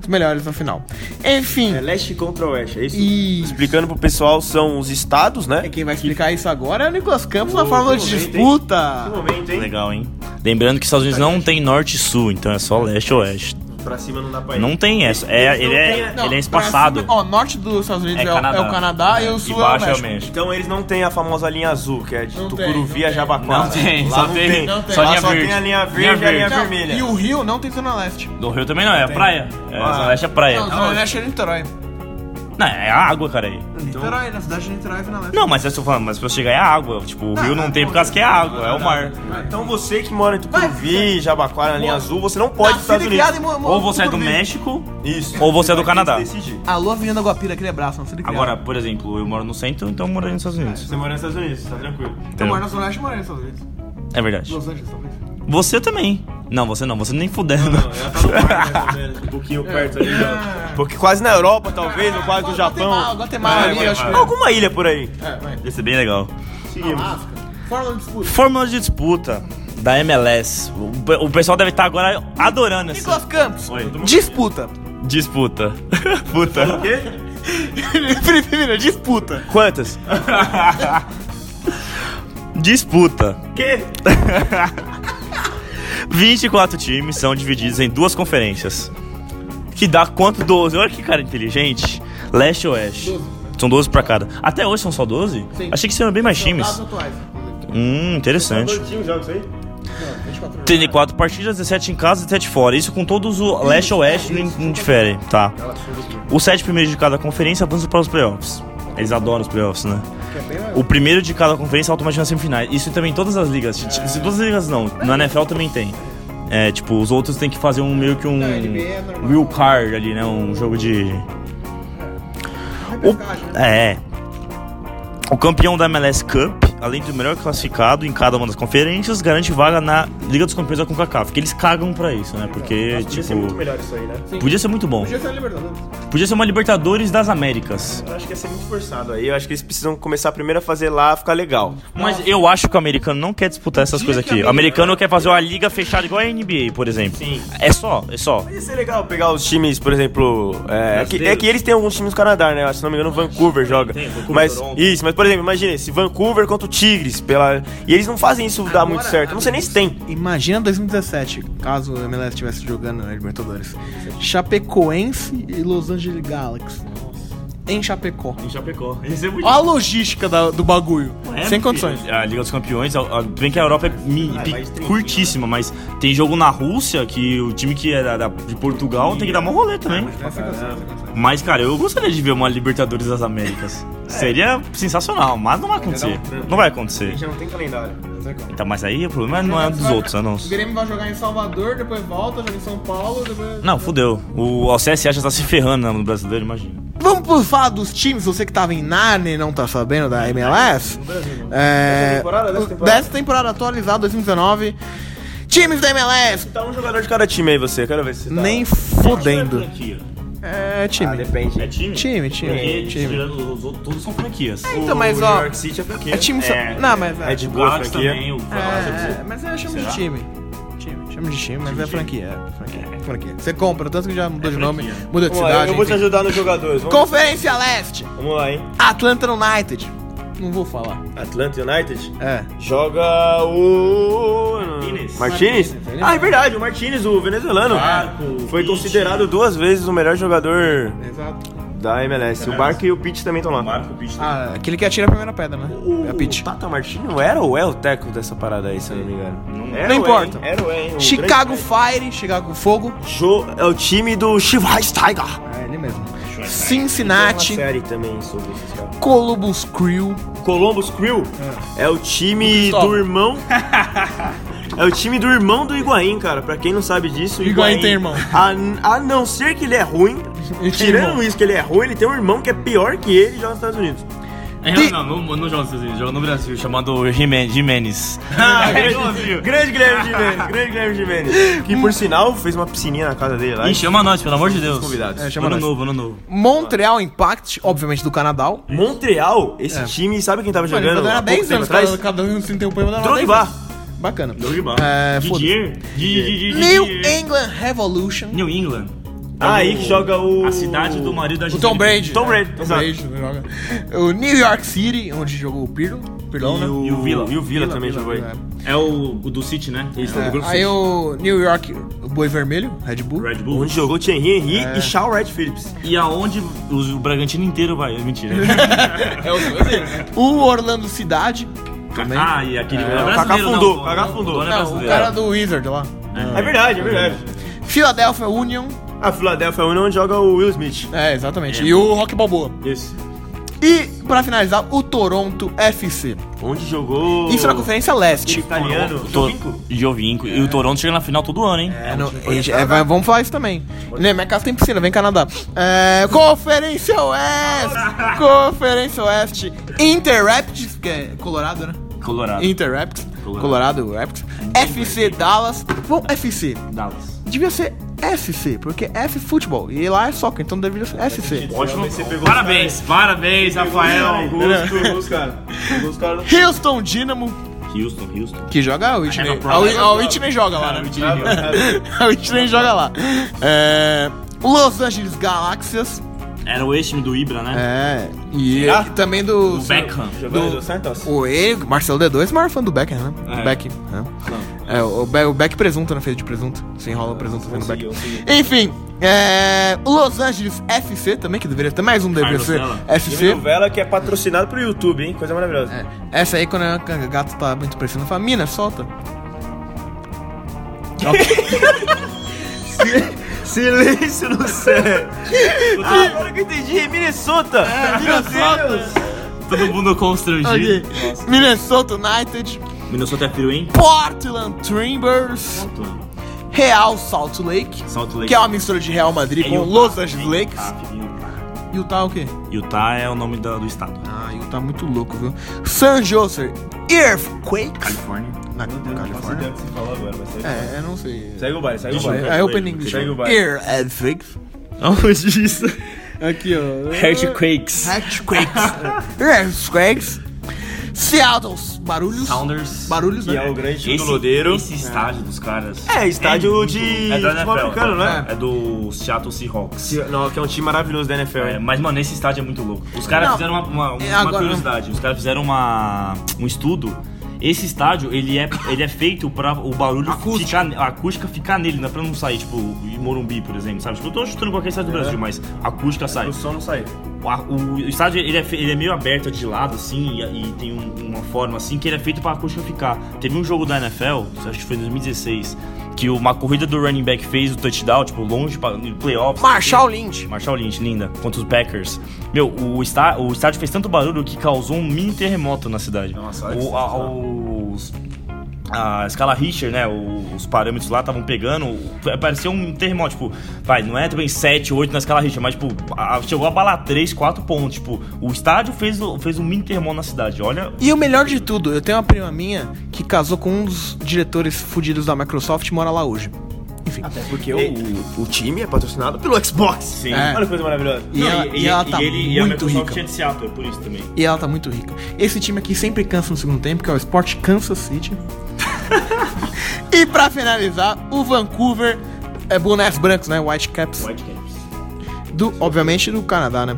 Os melhores na final. Enfim, É leste contra oeste, é isso? Isso. Explicando pro pessoal, são os estados, né? é quem vai explicar isso agora é o Nicolas Campos na fórmula de disputa. momento, hein? Legal, hein? Lembrando que os Estados Unidos não tem norte e sul, então é só leste e oeste. Pra cima não dá pra ir. Não tem essa. É, ele, é, Não, ele é espaçado. cima- Ó, norte dos Estados Unidos É é, o- é Canadá. o Canadá e o sul é o baixo México. é o México. Então eles não têm a famosa linha azul, que é de Não Tucuruvi não a tem. Jabaquara. Não tem, Lá só não tem- tem. não tem. só Lá linha só verde. tem a linha verde e a linha. Não, vermelha. E o Rio não tem Zona Leste. No Rio também não, é praia. É, Ah. Zona Leste é praia. Não, Zona Leste é Niterói. Não, é a água, cara aí. Niterói, na cidade de Niterói é Zona Leste. Não, mas eu tô falando, mas pra chegar é a água. Tipo, o rio não tem por causa que é água, é o mar. Então você que mora em Tucuruvi, Jabaquara, na linha azul, você não pode ir pros Estados Unidos. Ou você é do. México, Isso. ou você é do Canadá. que decidir. Alô, Avenida Guapira, aquele abraço, nascido e criado. Agora, por exemplo, eu moro no centro, então eu moro nos Estados Unidos. Você mora nos Estados Unidos, tá tranquilo. eu moro na Zona Leste e moro nos Estados Unidos. É verdade. Los Angeles, talvez. Você também. Não, você não, você nem fudendo. Ela tá no mar, mais ou menos, um pouquinho perto ali. já. Porque quase na Europa, talvez, ou quase no Japão. Guatemala, Guatemala Vai, ali, vai, acho vai. que- Alguma ilha por aí. É, vai. Ia ser bem legal. Seguimos. Fórmula de disputa. Fórmula de disputa da MLS. O, pe- o pessoal deve estar agora adorando essa Nicolas Campos. Oi. Disputa. disputa. Puta. O quê? Disputa. Quantas? disputa. Quê? 24 times são divididos em duas conferências. Que dá quanto? 12. Olha que cara inteligente. Leste e Oeste. São 12 pra cada. Até hoje são só 12? Sim. Achei que seriam bem mais Dados times. atuais. Hum, interessante. times jogos aí? 34 partidas, 17 em casa e 17 fora. Isso com todos o leste e oeste não, não difere, tá? Os sete primeiros de cada conferência avançam para os playoffs. Eles adoram os playoffs, né? O primeiro de cada conferência automaticamente nas semifinais. Isso também em todas as ligas. Se- Se todas as ligas não, na NFL também tem. É, tipo, os outros têm que fazer um meio que um é real card ali, né? Um jogo de. O, né? é. O campeão da MLS Cup além do melhor classificado em cada uma das conferências, garante vaga na Liga dos Campeões da CONCACAF. Que eles cagam pra isso, né? Porque, Podia tipo. ser muito melhor isso aí, né? Podia ser muito bom. Podia ser a Libertadores. Podia ser uma Libertadores das Américas. Eu acho que ia ser muito forçado aí. Eu acho que eles precisam começar primeiro a fazer lá, ficar legal. Mas eu acho que o americano não quer disputar essas coisas aqui. O americano quer fazer uma liga fechada igual a NBA, por exemplo. Sim. É só, é só. Ia ser legal pegar os times, por exemplo. É, é que, é que eles têm alguns times no Canadá, né? Se não me engano, Vancouver joga. Tem, Vancouver, mas Toronto. isso, mas por exemplo, imagine se Vancouver contra o Tigres pela e eles não fazem isso dar muito certo. Eu não sei nem se tem. Imagina 2017, caso o MLS estivesse jogando na Libertadores. Chapecoense e Los Angeles Galaxy. Em Chapecó. Em Chapecó. Isso é muito Olha a logística da- do bagulho. É, Sem condições. filho, A Liga dos Campeões, a- a- bem que a Europa é mi- Ah, tranquilo. curtíssima, mas tem jogo na Rússia que o time que é da- da- de Portugal tem que dar uma rolê também. Mas, cara, eu gostaria de ver uma Libertadores das Américas. Seria sensacional, mas não vai acontecer. Não vai acontecer. já não tem calendário. Então, mas aí o problema não é dos outros, é O nosso. Grêmio vai jogar em Salvador, depois volta, joga em São Paulo, depois... Não, fudeu. O, o CSA já tá se ferrando no brasileiro, imagina. Vamos pro falar dos times, você que tava em Narnia e não tá sabendo da MLS. É, Dessa temporada, dessa temporada? dessa temporada atualizada, 2019. Times da MLS, Tá um jogador de cada time aí, você. Quero ver se você tá... nem fodendo. É Ah, time. depende. É time? Time, time, Porque, time. tirando os outros, todos são franquias. Então, mas o ó, New York City é franquia. é time só. É, Não, mas é. É de boa Galaxy franquia. também, o É, mas eu chamo de Será? time. Time, chamo de time, mas é franquia, é franquia, franquia. Você compra, tanto que já mudou de nome, muda de Vamos lá, cidade. eu vou te enfim. ajudar nos jogadores. Vamos, Conferência Leste, vamos lá, hein? Atlanta United. Não vou falar. Atlanta United. É. Joga o. Martinez. Martinez? Ah, é verdade, o Martinez, o venezuelano. Barco, Foi considerado duas vezes o melhor jogador Exato. Da MLS. O Barco e o Pitt também estão lá. Marco Pitt. Ah, aquele que atira a primeira pedra, né? O, é a Pitch. o Tata Martino era ou é o técnico dessa parada aí, se eu não me engano? Não- Era Não é, importa. hein? Era ou é, hein? O Chicago Fire, Chicago Fogo. Jo- é o time do Schweinsteiger. É ele mesmo. Tem Cincinnati, uma série também sobre esses caras. Columbus Crew. Columbus Crew é, o time do irmão. é o time do irmão do Higuaín, cara. Pra quem não sabe disso, o Higuaín tem irmão. A, a não ser que ele é ruim, tirando irmão. isso que ele é ruim, ele tem um irmão que é pior que ele e joga nos Estados Unidos. É, não, não, não joga nos Estados Unidos, joga no Brasil, chamado Jimenez. Jimenez. Ah, É grande, grande Guilherme Gimenez, grande Guilherme Gimenez. Que por sinal fez uma piscininha na casa dele lá. Ih, chama nós, pelo amor de Deus. convidados. É, chama ano nós. novo, ano novo. Montreal Impact, obviamente do Canadá. Montreal, esse time, sabe quem tava Mano, jogando pouco 10 tempo anos, atrás? cada, um sem ter um poema da Drogba. Bacana. Drogba. É, Didier. Didier. New England Revolution. New England. Ah, aí que joga o... A cidade do marido da O Tom Brady. Tom Brady, Tom exato. Brady joga. O New York City, onde jogou o Pirlo. Pirlão, né? E o, Villa. E o Villa também jogou aí. É o, o do City, né? Isso, É. Aí o New York, o Boi Vermelho, Red Bull. Red Bull. Onde jogou Thierry Henry e Shaw Red Phillips. E aonde o, o Bragantino inteiro vai. Mentira. É o O Orlando Cidade. Também. ah, e aquele. É, é o Kaká não, fundou, o- Kaká o fundou. é Não, o cara do Wizard lá. É verdade, é verdade. Philadelphia Union. A Philadelphia Union onde joga o Will Smith. É, exatamente. E o Rock Balboa. Isso. E, pra finalizar, o Toronto FC. Onde jogou... Isso na Conferência Leste. italiano. To- Jovinko. Jovinko. E o Toronto chega na final todo ano, hein? É, no- gente- é, vai- vamos falar isso também. Né, minha casa tem piscina, vem Canadá. É, Conferência Oeste! Conferência Oeste. Inter Rapids, que é Colorado, né? Colorado. Inter Rapids. Colorado. Colorado Rapids. FC Dallas. Bom, FC. Dallas. Devia ser SC, porque F futebol. E lá é soccer, então deveria ser SC. Ótimo. Você pegou Parabéns, parabéns, Rafael. Caras. Pegou os caras. Houston Dynamo, Houston, Houston. que joga a Whitney. Arena A, Whitney joga lá, né? Ah, A Whitney joga lá. É, Los Angeles Galaxias. Era o ex-time do Ibra, né? É. E Ah. também do. O Beckham. Jogando do Santos. O ele, Marcelo D2, é o maior fã do Beckham, né? É. Beck. É, é o, Be o Beck presunto, né? Feito de presunto. Se enrola o presunto vendo Beck. Enfim, é, o Los Angeles FC também, que deveria ter mais um deveria ser FC. novela que é patrocinado pro YouTube, hein? Coisa maravilhosa. É, essa aí, quando a gato tá muito pressionando, fala, mina, solta. Silêncio no céu. ah, agora que eu entendi. Minnesota. Minnesota. Todo mundo constrangido. Ok. Minnesota United, Minnesota é frio, hein? Portland Timbers, Real Salt Lake, Salt Lake. que é uma mistura de Real Madrid É com Utah. Los Angeles É Lakes. Utah, Utah. Utah é o quê? Utah é o nome da- do estado. Ah, maio, tá muito louco, viu? San Jose Earthquakes. Califórnia. Na faço Califórnia. agora, mas segue. É, eu não sei. Segue o baile, segue o baile. É Open English. Segue o baile. Earthquakes. Onde isso? Aqui, ó. Earthquakes. Earthquakes. Earthquakes. Seattle. Barulhos. Sounders. Barulhos, Que é né? o grande Esse, do Lodeiro. esse estádio dos caras. É, estádio muito- de É do futebol NFL. americano, né? É do Seattle Seahawks. Se- Não, que é um time maravilhoso da NFL. É, mas, mano, esse estádio é muito louco. Os caras fizeram uma, uma, uma é, agora- curiosidade. Os caras fizeram uma, um estudo. Esse estádio, ele é, ele é feito pra o barulho Acústica. ficar... A acústica ficar nele, não é pra não sair, tipo, em Morumbi, por exemplo, sabe? Tipo, eu tô chutando qualquer estádio do Brasil, mas a acústica sai. O som não saiu. O, o estádio ele é, ele é meio aberto de lado, assim, e, e tem um- uma forma assim que ele é feito pra acústica ficar. Teve um jogo da NFL, acho que foi em 2016, que uma corrida do running back fez o touchdown, tipo, longe pra, no playoffs. Marshall Lynch. Marshall Lynch, linda, contra os Packers. Meu, o, está, o estádio fez tanto barulho que causou um mini terremoto na cidade. Nossa, o, a, os, a escala Richter, né? Os parâmetros lá estavam pegando. Parecia um terremoto, tipo, vai, não é também 7, 8 na escala Richter, mas, tipo, a- chegou a balar 3, 4 pontos. Tipo, o estádio fez, fez um mini terremoto na cidade. Olha. E o melhor de tudo, eu tenho uma prima minha que casou com um dos diretores fudidos da Microsoft e mora lá hoje. Enfim. Até porque o, o time é patrocinado pelo Xbox. Sim. É. Olha que coisa maravilhosa. E, ela, e ela tá ele, e a muito Microsoft rica. é de Seattle, é por isso também. E ela tá muito rica. Esse time aqui sempre cansa no segundo tempo, que é o Sport Kansas City. e pra finalizar, o Vancouver é bonés brancos, né? White Caps. Whitecaps. Do, obviamente do Canadá, né?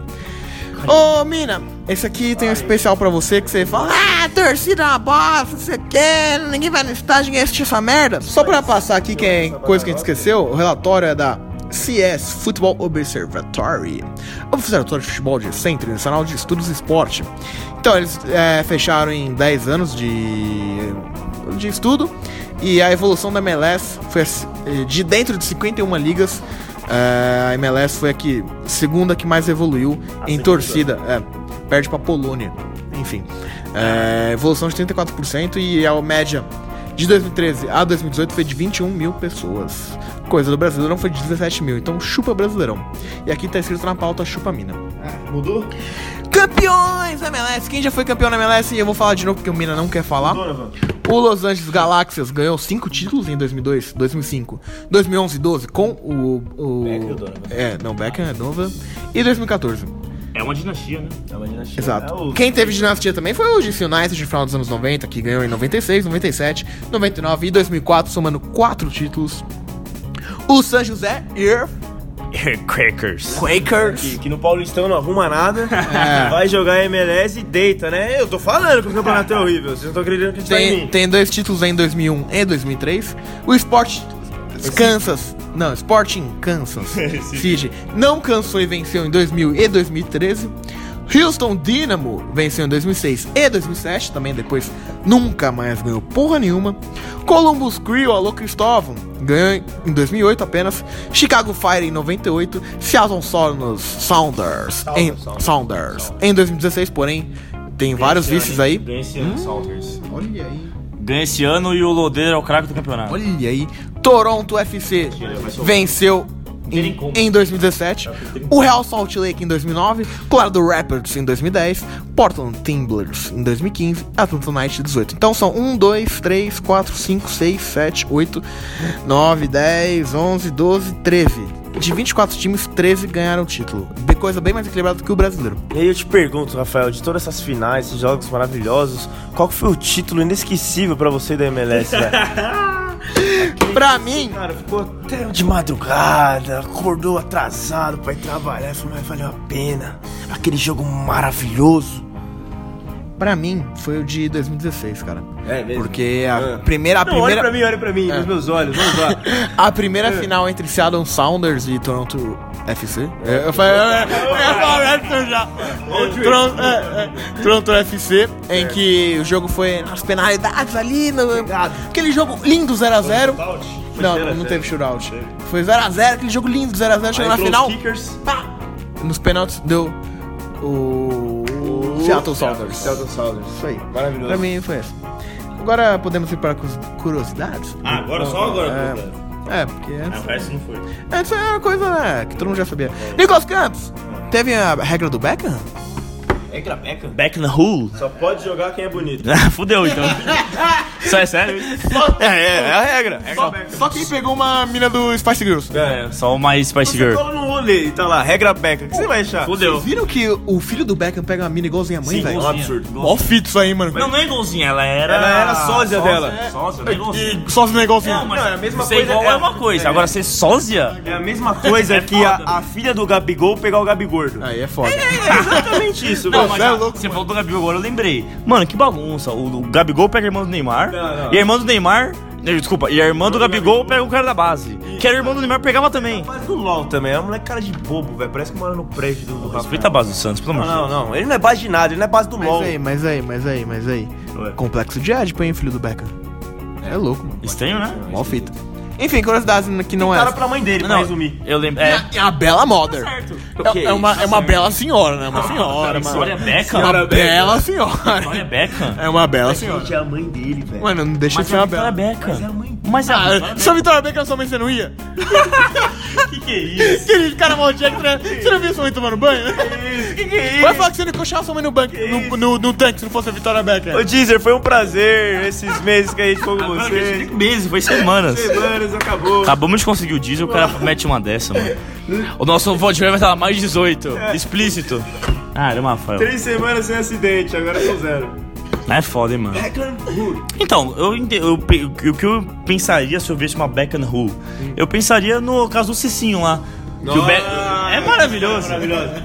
Ô, Mina, esse aqui tem um especial pra você que você fala, ah, torcida uma bosta, você quer, ninguém vai no estádio, ninguém assiste essa merda. Só pra passar aqui, que é coisa que a gente esqueceu, o relatório é da CS Football Observatory, Observatório de Futebol de Centro Nacional de Estudos e Esporte. Então, eles é, fecharam em 10 anos de, de estudo e a evolução da MLS foi assim, de dentro de 51 ligas. É, a MLS foi a que, segunda que mais evoluiu em torcida. É, perde pra Polônia. Enfim. É, evolução de 34% e a média de 2013 a 2018 foi de 21 mil pessoas. Coisa do Brasileirão foi de 17 mil. Então chupa Brasileirão. E aqui tá escrito na pauta chupa mina. Mudou? Campeões da MLS! Quem já foi campeão da MLS? E eu vou falar de novo porque o Mina não quer falar. Donovan. O Los Angeles Galaxias ganhou 5 títulos em 2002, 2005, 2011 e 12 com o. o Beckham e o Donovan. É, não, Beckham é Donovan. E 2014. É uma dinastia, né? É uma dinastia. Exato. É o- Quem teve dinastia também foi o DC United no final dos anos 90, que ganhou em 96, 97, 99 e 2004, somando 4 títulos. O San José Quakers. Quakers. Que, que no Paulistão não arruma nada, É. vai jogar MLS e deita, né? Eu tô falando que o campeonato é horrível, vocês não estão acreditando que está em Tem, mim. tem dois títulos em 2001 e 2003. O Sport Kansas, não, Sporting Kansas City não cansou e venceu em 2000 e 2013. Houston Dynamo venceu em 2006 e 2007, também depois nunca mais ganhou porra nenhuma. Columbus Crew, alô Cristóvão, ganhou em 2008 apenas. Chicago Fire em 98. Seattle Sounders, Sounders, em, Sounders em 2016, porém tem vários vices aí. Ganha esse ano, Salters. Olha aí. Ganha esse ano e o Lodeiro é o craque do campeonato. Olha aí. Toronto FC venceu em, em 2017. O Real Salt Lake em 2009. Colorado Rapids em 2010. Portland Timbers em 2015. Atlanta Knight em 18. Então são 1, 2, 3, 4, 5, 6, 7, 8, 9, 10, 11, 12, 13. De 24 times, 13 ganharam o título. Coisa bem mais equilibrada do que o brasileiro. E aí eu te pergunto, Rafael, de todas essas finais, esses jogos maravilhosos, qual que foi o título inesquecível pra você da MLS, velho? Pra mim, Cara, ficou até de madrugada, acordou atrasado pra ir trabalhar, falou, mas valeu a pena. Aquele jogo maravilhoso. Pra mim, foi o de 2016, cara. É mesmo? Porque a Ah. primeira. A Não, primeira... olha pra mim, olha pra mim, É. nos meus olhos, vamos lá. A primeira final entre Seattle Sounders e Toronto FC. É, eu falei, eu ia falar isso já. Toronto, é, é, Toronto FC, em que o jogo foi nas penalidades ali. No, aquele jogo lindo 0x0. Não, 0 a não 0. teve shootout. Foi 0x0, aquele jogo lindo 0x0. Chegou na final. Pá, nos pênaltis deu o Seattle Sounders. Seattle Sounders. Isso aí. Maravilhoso. Pra mim foi essa. Agora podemos ir para curiosidades? Ah, agora só agora. É, é porque antes. Ah, o resto não foi. Antes era uma coisa né, que todo mundo já sabia. Nicolas Campos, teve a regra do Beckham? Regra Beckham? Beckham Who? Só pode jogar quem é bonito. Fudeu, então. Isso é sério? É, é, é a regra. Regra Só, Beckham. só quem pegou uma mina do Spice Girls. É. Só o mais Spice Você Girl. cola no rolê e tá lá, regra Beckham. O que você vai achar? Fudeu. Viram que o filho do Beckham pega uma mina igualzinha a mãe, velho? É um igualzinha. absurdo. Mó fito isso aí, mano. Não, não é igualzinha, ela era. Ela era sósia dela. Sósia, não é igualzinha. E só se não é igualzinho. Não, mas Não, é a mesma ser coisa, igual é- é uma coisa. Agora, ser sósia? É a mesma coisa É que a filha do Gabigol pegar o Gabigordo. Aí é foda. É exatamente isso, Não, mas você é ah, louco, você falou do Gabigol agora, eu lembrei. Mano, que bagunça. O, o Gabigol pega a irmã do Neymar. Não, não. E a irmã do Neymar. eh, Desculpa, e a irmã do Gabigol pega o cara da base. Que era irmã do Neymar, pegava também. Faz do LOL também, é um moleque cara de bobo, velho. Parece que mora no prédio do, do Rafael. Respeita a base do Santos, pelo amor de Não, Deus. não, não. Ele não é base de nada, ele não é base do LOL. Mas aí, mas aí, mas aí, mas aí. Ué. Complexo de Édipo, hein, filho do Beckham. É louco, mano. Estranho, né? Mó fita. Enfim, curiosidades que não é. Cara pra mãe dele, pra resumir. eu lembro. É, É. é a bela mother. O que É, é uma, é uma bela senhora, né? Uma senhora, mano. Vitória Beckham? Uma Senhora bela Vitória senhora. Beckham? É uma bela senhora. é a mãe dele, velho. Mano, não deixa Mas de ser é uma a Vitória bela. Beckham. Mas é a mãe Mas é a Vitória Ah, se a Vitória Beckham sua mãe você não ia? que que é isso? Aquele cara maldito, né? Você não viu sua mãe tomando banho? Que que é Vai falar que você não encoxava sua mãe no, banco, no, no, no tanque se não fosse a Vitória Beckham. Ô, Deezer, foi um prazer esses meses que a gente ficou com Agora que você. meses, foi semanas. Semanas, acabou. Acabamos de conseguir o diesel, o cara mete uma dessa, mano. O nosso podcast vai estar lá mais 18, explícito. Caramba, Rafael. Três semanas sem acidente, agora são zero. É foda, hein, mano. Então, eu, eu, pe- o que eu pensaria se eu visse uma Beckham Who? Eu pensaria no caso do Cicinho lá. Que o Be- é maravilhoso.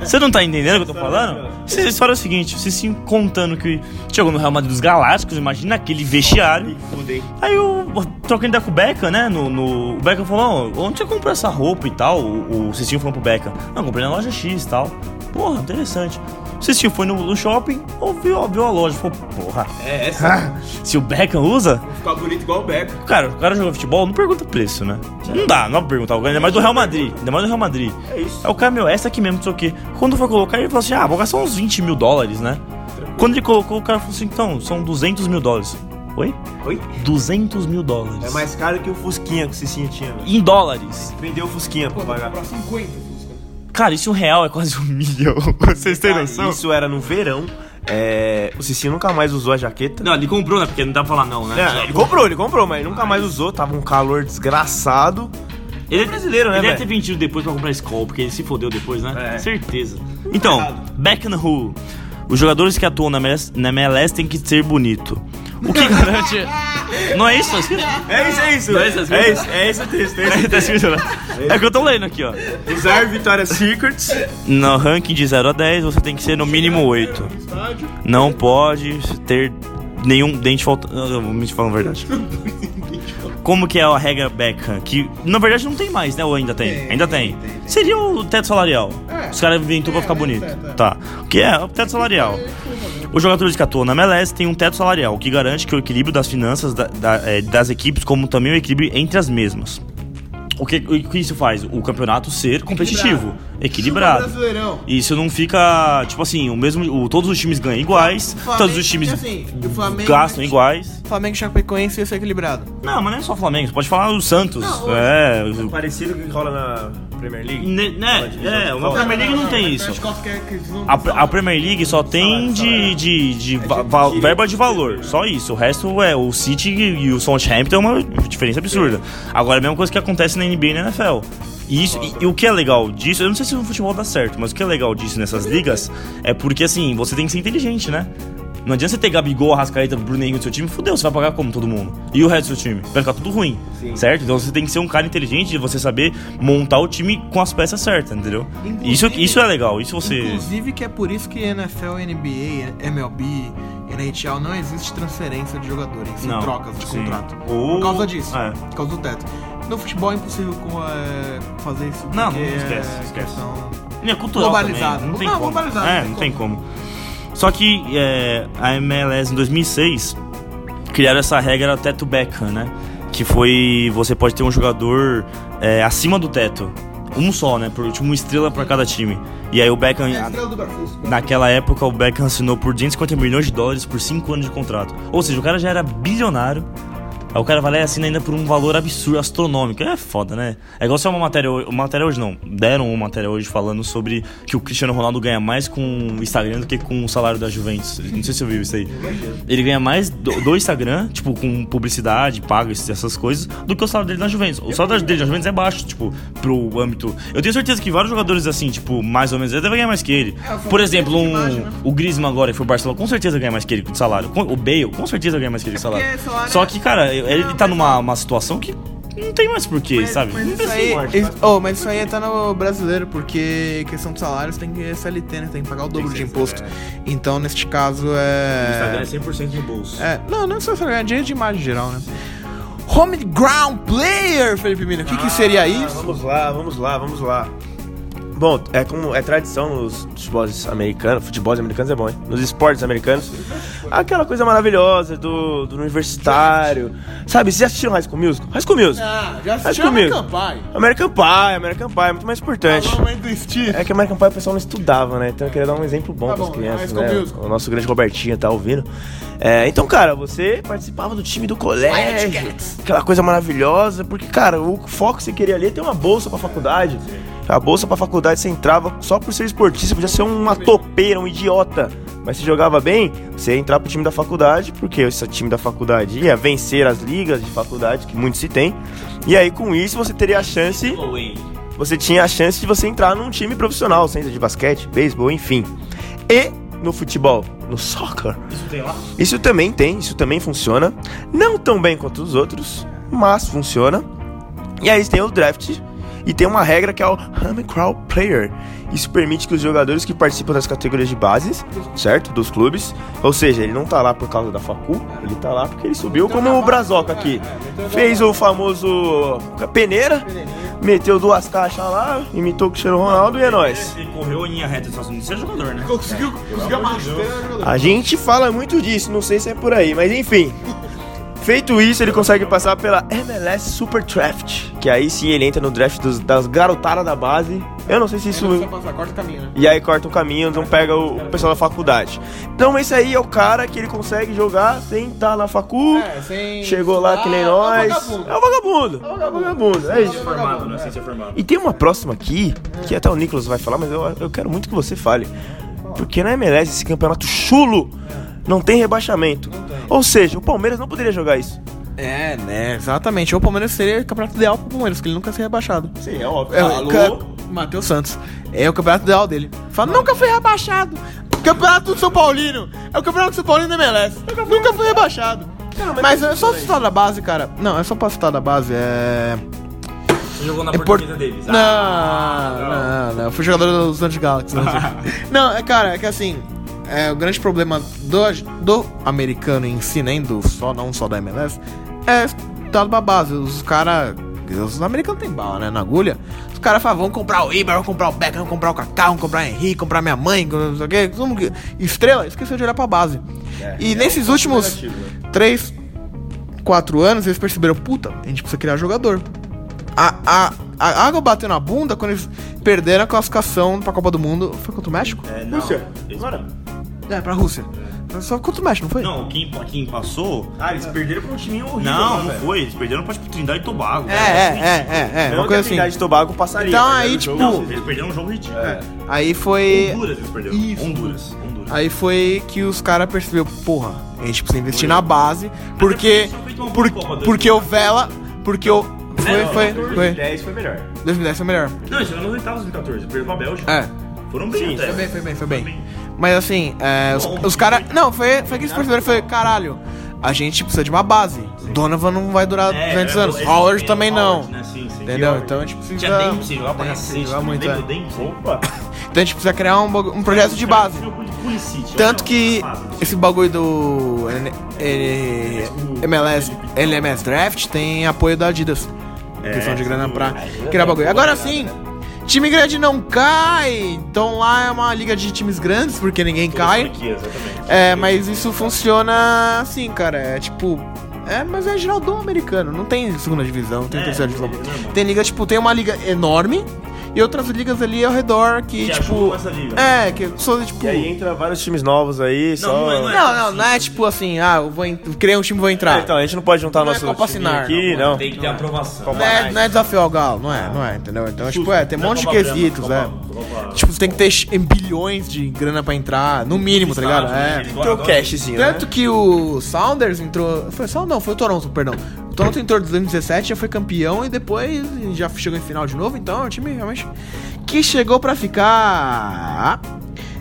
Você não tá entendendo o que eu tô falando? Essa história é o seguinte: o Cicinho contando que chegou no Real Madrid dos Galácticos, imagina aquele vestiário. Aí eu trocando ideia com o Beckham, né? No, no- o Beckham falou: "Ó, onde você comprou essa roupa e tal? O, o Cicinho falou pro Beckham: Não, comprei na loja X e tal. Porra, interessante. O Cicinho foi no, no shopping, ouviu, viu a loja. Falou: Porra, É, essa. se o Beckham usa, Ficar bonito igual o Beco. cara, o cara joga futebol, não pergunta preço, né? Não dá, não dá pra perguntar. Ainda mais do Real Madrid. Ainda mais do Real Madrid. É isso. Aí o cara, meu, essa aqui mesmo, não sei o quê. Quando foi colocar, ele falou assim: Ah, vou gastar uns 20 mil dólares, né? Quando ele colocou, o cara falou assim: Então, são 200 mil dólares. Oi? Oi? 200 mil dólares. É mais caro que o Fusquinha que o Cicinho tinha, velho. Em dólares. Vendeu o Fusquinha pra pagar. Cara, isso um real é quase um milhão. Vocês têm noção? Isso era no verão. É, o Cicinho nunca mais usou a jaqueta. Não, ele comprou, né? Porque não dá pra falar não, né? É, ele comprou, ele comprou, mas nunca mais usou. Tava um calor desgraçado. Ele é brasileiro, né, Ele deve ter vendido depois pra comprar Skull, porque ele se fodeu depois, né? É. Certeza. Então, Beckham Who. Os jogadores que atuam na MLS, na MLS tem que ser bonito. O que garante... não é isso? tá escrito? É isso, é isso. Não é isso, É isso, é esse o texto. É esse o tá escrito, né? É que eu tô lendo aqui, ó. Usar Victoria's Secrets. No ranking de 0 a 10, você tem que ser no mínimo 8. Não pode ter nenhum dente faltando. Eu vou me falando a verdade. Como que é a regra Beckham? Que na verdade não tem mais, né? Ou ainda tem? ainda tem. Seria o teto salarial. Os caras inventou pra ficar bonito. Tá. O que é? O teto salarial. Os jogadores que atuam na MLS têm um teto salarial, o que garante que o equilíbrio das finanças da- da- eh, das equipes, como também o equilíbrio entre as mesmas. O que, o que isso faz? O campeonato ser competitivo, equilibrado. Brasileirão. Isso não fica, tipo assim, o mesmo. O, todos os times ganham iguais, todos os times assim, o Flamengo, gastam iguais. Flamengo e Chapecoense ia ser equilibrado. Não, mas não é só o Flamengo, você pode falar o Santos. Não, é. o- Parecido com o que rola na Premier League. Ne- né, é, o Premier League não tem isso. A, A, Premier League só tem de, de, de va- va- verba de valor, só isso. O resto é o City e o Southampton é uma diferença absurda. Agora, a mesma coisa que acontece na NBA e na NFL. E, isso, e, e o que é legal disso, eu não sei se no futebol dá certo, mas o que é legal disso nessas ligas é porque assim, você tem que ser inteligente, né? Não adianta você ter Gabigol, Arrascaeta, Bruninho no seu time, fudeu, você vai pagar como todo mundo. E o resto do seu time? Vai ficar tudo ruim, certo? Então você tem que ser um cara inteligente de você saber montar o time com as peças certas, entendeu? Isso, isso é legal, isso você... Inclusive que é por isso que NFL, NBA, MLB, NHL não existe transferência de jogadores, sem Não, trocas de sim. contrato. Ou- Por causa disso, É. por causa do teto. No futebol é impossível é, fazer isso. Não, esquece, é esquece. questão- E é cultural Globalizado. também, não tem Não, como. globalizado, É, não tem como. Só que é, a MLS em 2006 criaram essa regra teto Beckham, né? Que foi você pode ter um jogador é, acima do teto. Um só, né? Por tipo, uma estrela pra cada time. E aí o Beckham. É a estrela do Garfusco. Naquela época, o Beckham assinou por 250 milhões de dólares por 5 anos de contrato. Ou seja, o cara já era bilionário Aí o cara vai lá e assina ainda por um valor absurdo, astronômico. É foda, né? É igual se é uma matéria, uma matéria hoje, não. Deram uma matéria hoje falando sobre que o Cristiano Ronaldo ganha mais com o Instagram do que com o salário da Juventus. Não sei se você viu isso aí. Ele ganha mais do, do Instagram, tipo, com publicidade, paga essas coisas, do que o salário dele na Juventus. O salário dele na Juventus é baixo, tipo, pro âmbito. Eu tenho certeza que vários jogadores assim, tipo, mais ou menos, ele deve ganhar mais que ele. Por exemplo, um, o Griezmann agora, que foi o Barcelona, com certeza ganha mais que ele de salário. O Bale, com certeza ganha mais que ele de salário. porque salário Só é- que, cara, ele tá numa uma situação que não tem mais porquê, sabe? Não Mas isso aí, isso- oh, mas isso aí tá no brasileiro, porque questão de salários tem que SLT, né? Tem que pagar o dobro de imposto. Então, neste caso, O Instagram é. é 100% no bolso. É, não, não é só Instagram, é dinheiro de imagem em geral, né? Home ground player, Felipe Mina. O que, que seria Ah, isso? Vamos lá, vamos lá, vamos lá. Bom, é como é tradição nos futebols americanos, futebols americanos é bom, hein? Nos esportes americanos. Aquela coisa maravilhosa do, do universitário. Sabe, vocês já assistiram High School Musical? High School Musical. Ah, já assistiu comigo. Pie. American Pie, American Pie é muito mais importante. do Steve. É que American Pie o pessoal não estudava, né? Então eu queria dar um exemplo bom Tá para as crianças, né? Musical. O nosso grande Robertinho tá ouvindo. É, então, cara, você participava do time do colégio, aquela coisa maravilhosa, porque, cara, o foco que você queria ali é ter uma bolsa pra faculdade. A bolsa pra faculdade você entrava só por ser esportista, podia ser uma topeira, um idiota. Mas se jogava bem, você ia entrar pro time da faculdade, porque esse time da faculdade ia vencer as ligas de faculdade, que muitos se tem. E aí, com isso, você teria a chance você tinha a chance de você entrar num time profissional, seja de basquete, beisebol, enfim. E no futebol, no soccer, Isso tem lá? isso também tem, isso também funciona. Não tão bem quanto os outros, mas funciona. E aí tem o draft e tem uma regra que é o Home Crowd Player. Isso permite que os jogadores que participam das categorias de bases, certo? Dos clubes, ou seja, ele não tá lá por causa da facu, ele tá lá porque ele subiu como o Brazoca aqui. Fez o famoso peneira, meteu duas caixas lá, imitou o Cristiano Ronaldo e é nóis. Ele correu em linha reta dos Estados Unidos, você é jogador, né? Conseguiu, conseguiu. A gente fala muito disso, não sei se é por aí, mas enfim. Feito isso, ele consegue passar pela MLS Super Draft, que aí sim ele entra no draft dos- das garotadas da base. Eu não sei se isso. passar, corta o caminho, né? E aí corta o caminho, não pega o, o pessoal da faculdade. Então esse aí é o cara que ele consegue jogar sem estar na facu. É, sem Chegou lá que nem estudar, nós. é um vagabundo. É o vagabundo. É o vagabundo. É isso. Formado, né? Sem ser formado. E tem uma próxima aqui, que até o Nicolas vai falar, mas eu, eu quero muito que você fale. Porque na MLS, esse campeonato chulo, não tem rebaixamento. Ou seja, o Palmeiras não poderia jogar isso. É, né? Exatamente. O Palmeiras seria o campeonato ideal pro Palmeiras, porque ele nunca seria rebaixado. Sim, é óbvio. É, o ca- Matheus Santos. É o campeonato ideal dele. Fala, nunca foi rebaixado. Campeonato do São Paulino. É o campeonato do São Paulino da MLS. Nunca foi rebaixado. Mas é só citar da base, cara. Não, é só pra citar da base. É. Você jogou na É por... deles. Não, não, não, Eu fui jogador dos Andes Galaxy. não, é, cara, é que assim. É, o grande problema do, do americano em si, nem do só, não só da MLS, é dado pra base. Os caras. Os americanos tem bala, né? Na agulha. Os caras falam, vamos comprar o Iber, vamos comprar o Beckham, vamos comprar o Kaká, vamos comprar o Henrique, comprar minha mãe, não sei o quê. Estrela, esqueceu de olhar pra base. e nesses últimos 3, 4 anos, eles perceberam, puta, a gente precisa criar jogador. A, a, a água bateu na bunda quando eles perderam a classificação pra Copa do Mundo. Foi contra o México? É, não. Rússia. Eles-. É, pra Rússia. Só contra o México, não foi? Não, quem, quem passou. Ah, eles perderam pra um time horrível. Não, né, não velho? foi. Eles perderam pra tipo, Trindade e Tobago. É, é, é, é, é, uma coisa assim. Trindade e Tobago passaria. Então aí, tipo, Não, eles perderam um jogo ridículo. Aí foi. Honduras eles perderam. Isso. Honduras. Honduras. Aí foi que os caras perceberam, porra, a gente precisa investir na base, porque. porque o Vela. Porque o. Foi, foi, foi. 2010 foi melhor. 2010 foi melhor. Não, eles chegaram nos oitavos em 2014. Perderam pra Bélgica. É. Foram bem Sim, até. Foi bem, foi bem, foi bem. Mas assim, é, os, os caras. Não, foi, foi que eles perceberam, foi, caralho, a gente precisa de uma base. Donovan não vai durar É, 200 é, anos. eles Howard têm também não. Howard, né? Sim, sim. Entendeu? Então a gente precisa. Tinha Dempsey, jogava pra cacete. jogava muito, é. Opa. Então a gente precisa criar um, um projeto de base. Tanto que esse bagulho do MLS, LMS Draft tem apoio da Adidas. questão de grana pra criar bagulho. Agora sim, time grande não cai. Então lá é uma liga de times grandes, porque ninguém cai. É, mas isso funciona assim, cara. É tipo. É, mas é geral do americano. Não tem segunda divisão, não tem É, terceira divisão. é normal. Tem liga, tipo, tem uma liga enorme. E outras ligas ali ao redor que, Que tipo. essa liga. É, que são tipo. E aí entra vários times novos aí, só... não é- não é- Não, não, não é tipo assim, ah, eu vou en- criei um time e vou entrar. É, então, a gente não pode juntar Não é nosso Sinar, aqui, não. Tem que ter aprovação. Não é, não é desafio ao galo, não é, não é, entendeu? Então, tipo, é, tem um é monte de quesitos, é. Copa- Copa- Tipo, você tem que ter bilhões de grana pra entrar, no mínimo, tá ligado? Né? É. Tem o cashzinho, né? Tanto que o Sounders entrou. Foi Sound não, foi o Toronto, perdão. Toronto entrou em 2017, já foi campeão e depois já chegou em final de novo, então é um time realmente que chegou pra ficar.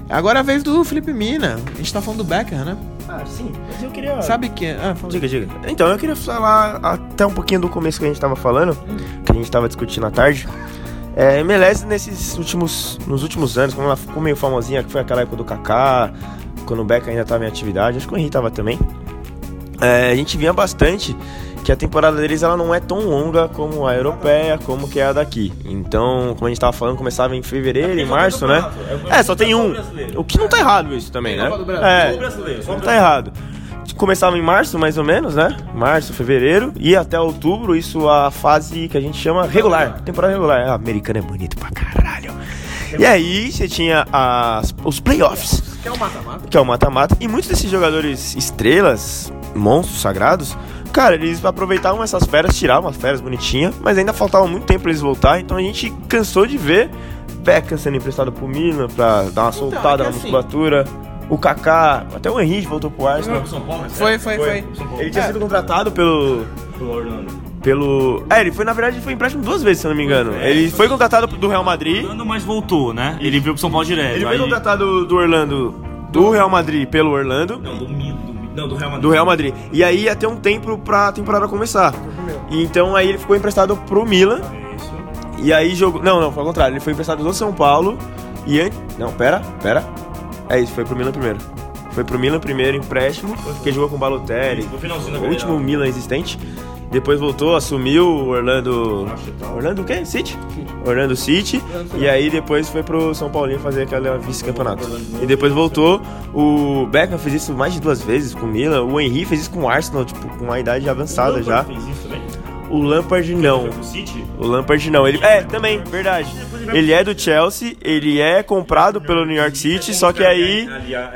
Agora é a vez do Felipe Mina. A gente tá falando do Becker, né? Ah, sim, mas eu queria... Sabe que. Ah, fala. Diga, diga. Então, eu queria falar até um pouquinho do começo que a gente tava falando, que a gente tava discutindo à tarde. É, MLS nesses últimos, nos últimos anos, quando ela ficou meio famosinha, que foi aquela época do Kaká, quando o Beca ainda tava em atividade, acho que o Henrique tava também. É, a gente via bastante que a temporada deles ela não é tão longa como a europeia, como que é a daqui. Então, como a gente tava falando, começava em fevereiro, em março, né? É, só tem um. O que não tá errado isso também, né? É, não tá errado. Começava em março, mais ou menos, né? Março, fevereiro, e até outubro, isso a fase que a gente chama regular. Temporada regular. Ah, americano é bonito pra caralho. E aí você tinha as, os playoffs, Que é o mata-mata. que é o mata-mata, e muitos desses jogadores estrelas, monstros sagrados, cara, eles aproveitavam essas férias, tiravam as férias bonitinhas, mas ainda faltava muito tempo pra eles voltar, então a gente cansou de ver Beckham sendo emprestado pro Milan pra dar uma soltada é na assim- musculatura. O Kaká, até o Henrique voltou pro Arsenal. São Paulo, né? Foi, foi, foi. Paulo. Ele tinha sido contratado pelo. Pelo Orlando. pelo. É, ele foi, na verdade, foi empréstimo duas vezes, se eu não me engano. Ele foi contratado do Real Madrid. Orlando, mas voltou, né? Ele veio pro São Paulo direto. Ele foi aí- contratado do Orlando. Do Real Madrid pelo Orlando. Não, do Milan. Do- Não, do Real Madrid. Do Real Madrid. E aí ia ter um tempo pra temporada começar. E então aí ele ficou emprestado pro Milan. Isso. E aí jogou. Não, não, foi ao contrário. Ele foi emprestado do São Paulo. E an- Não, pera, pera. É isso, foi pro Milan primeiro. Foi pro Milan primeiro, empréstimo, que jogou com o Balotelli. Isso, no finalzinho o último. Milan existente. Depois voltou, assumiu o Orlando. Orlando o quê? City? Orlando City. E aí depois foi pro São Paulinho fazer aquela vice-campeonato. E depois voltou. O Beckham fez isso mais de duas vezes com o Milan. O Henry fez isso com o Arsenal, tipo, com uma idade avançada O já. Lampard fez isso também? O Lampard não. O Lampard não. Ele é também, verdade. Ele é do Chelsea, ele é comprado pelo New York City, só que aí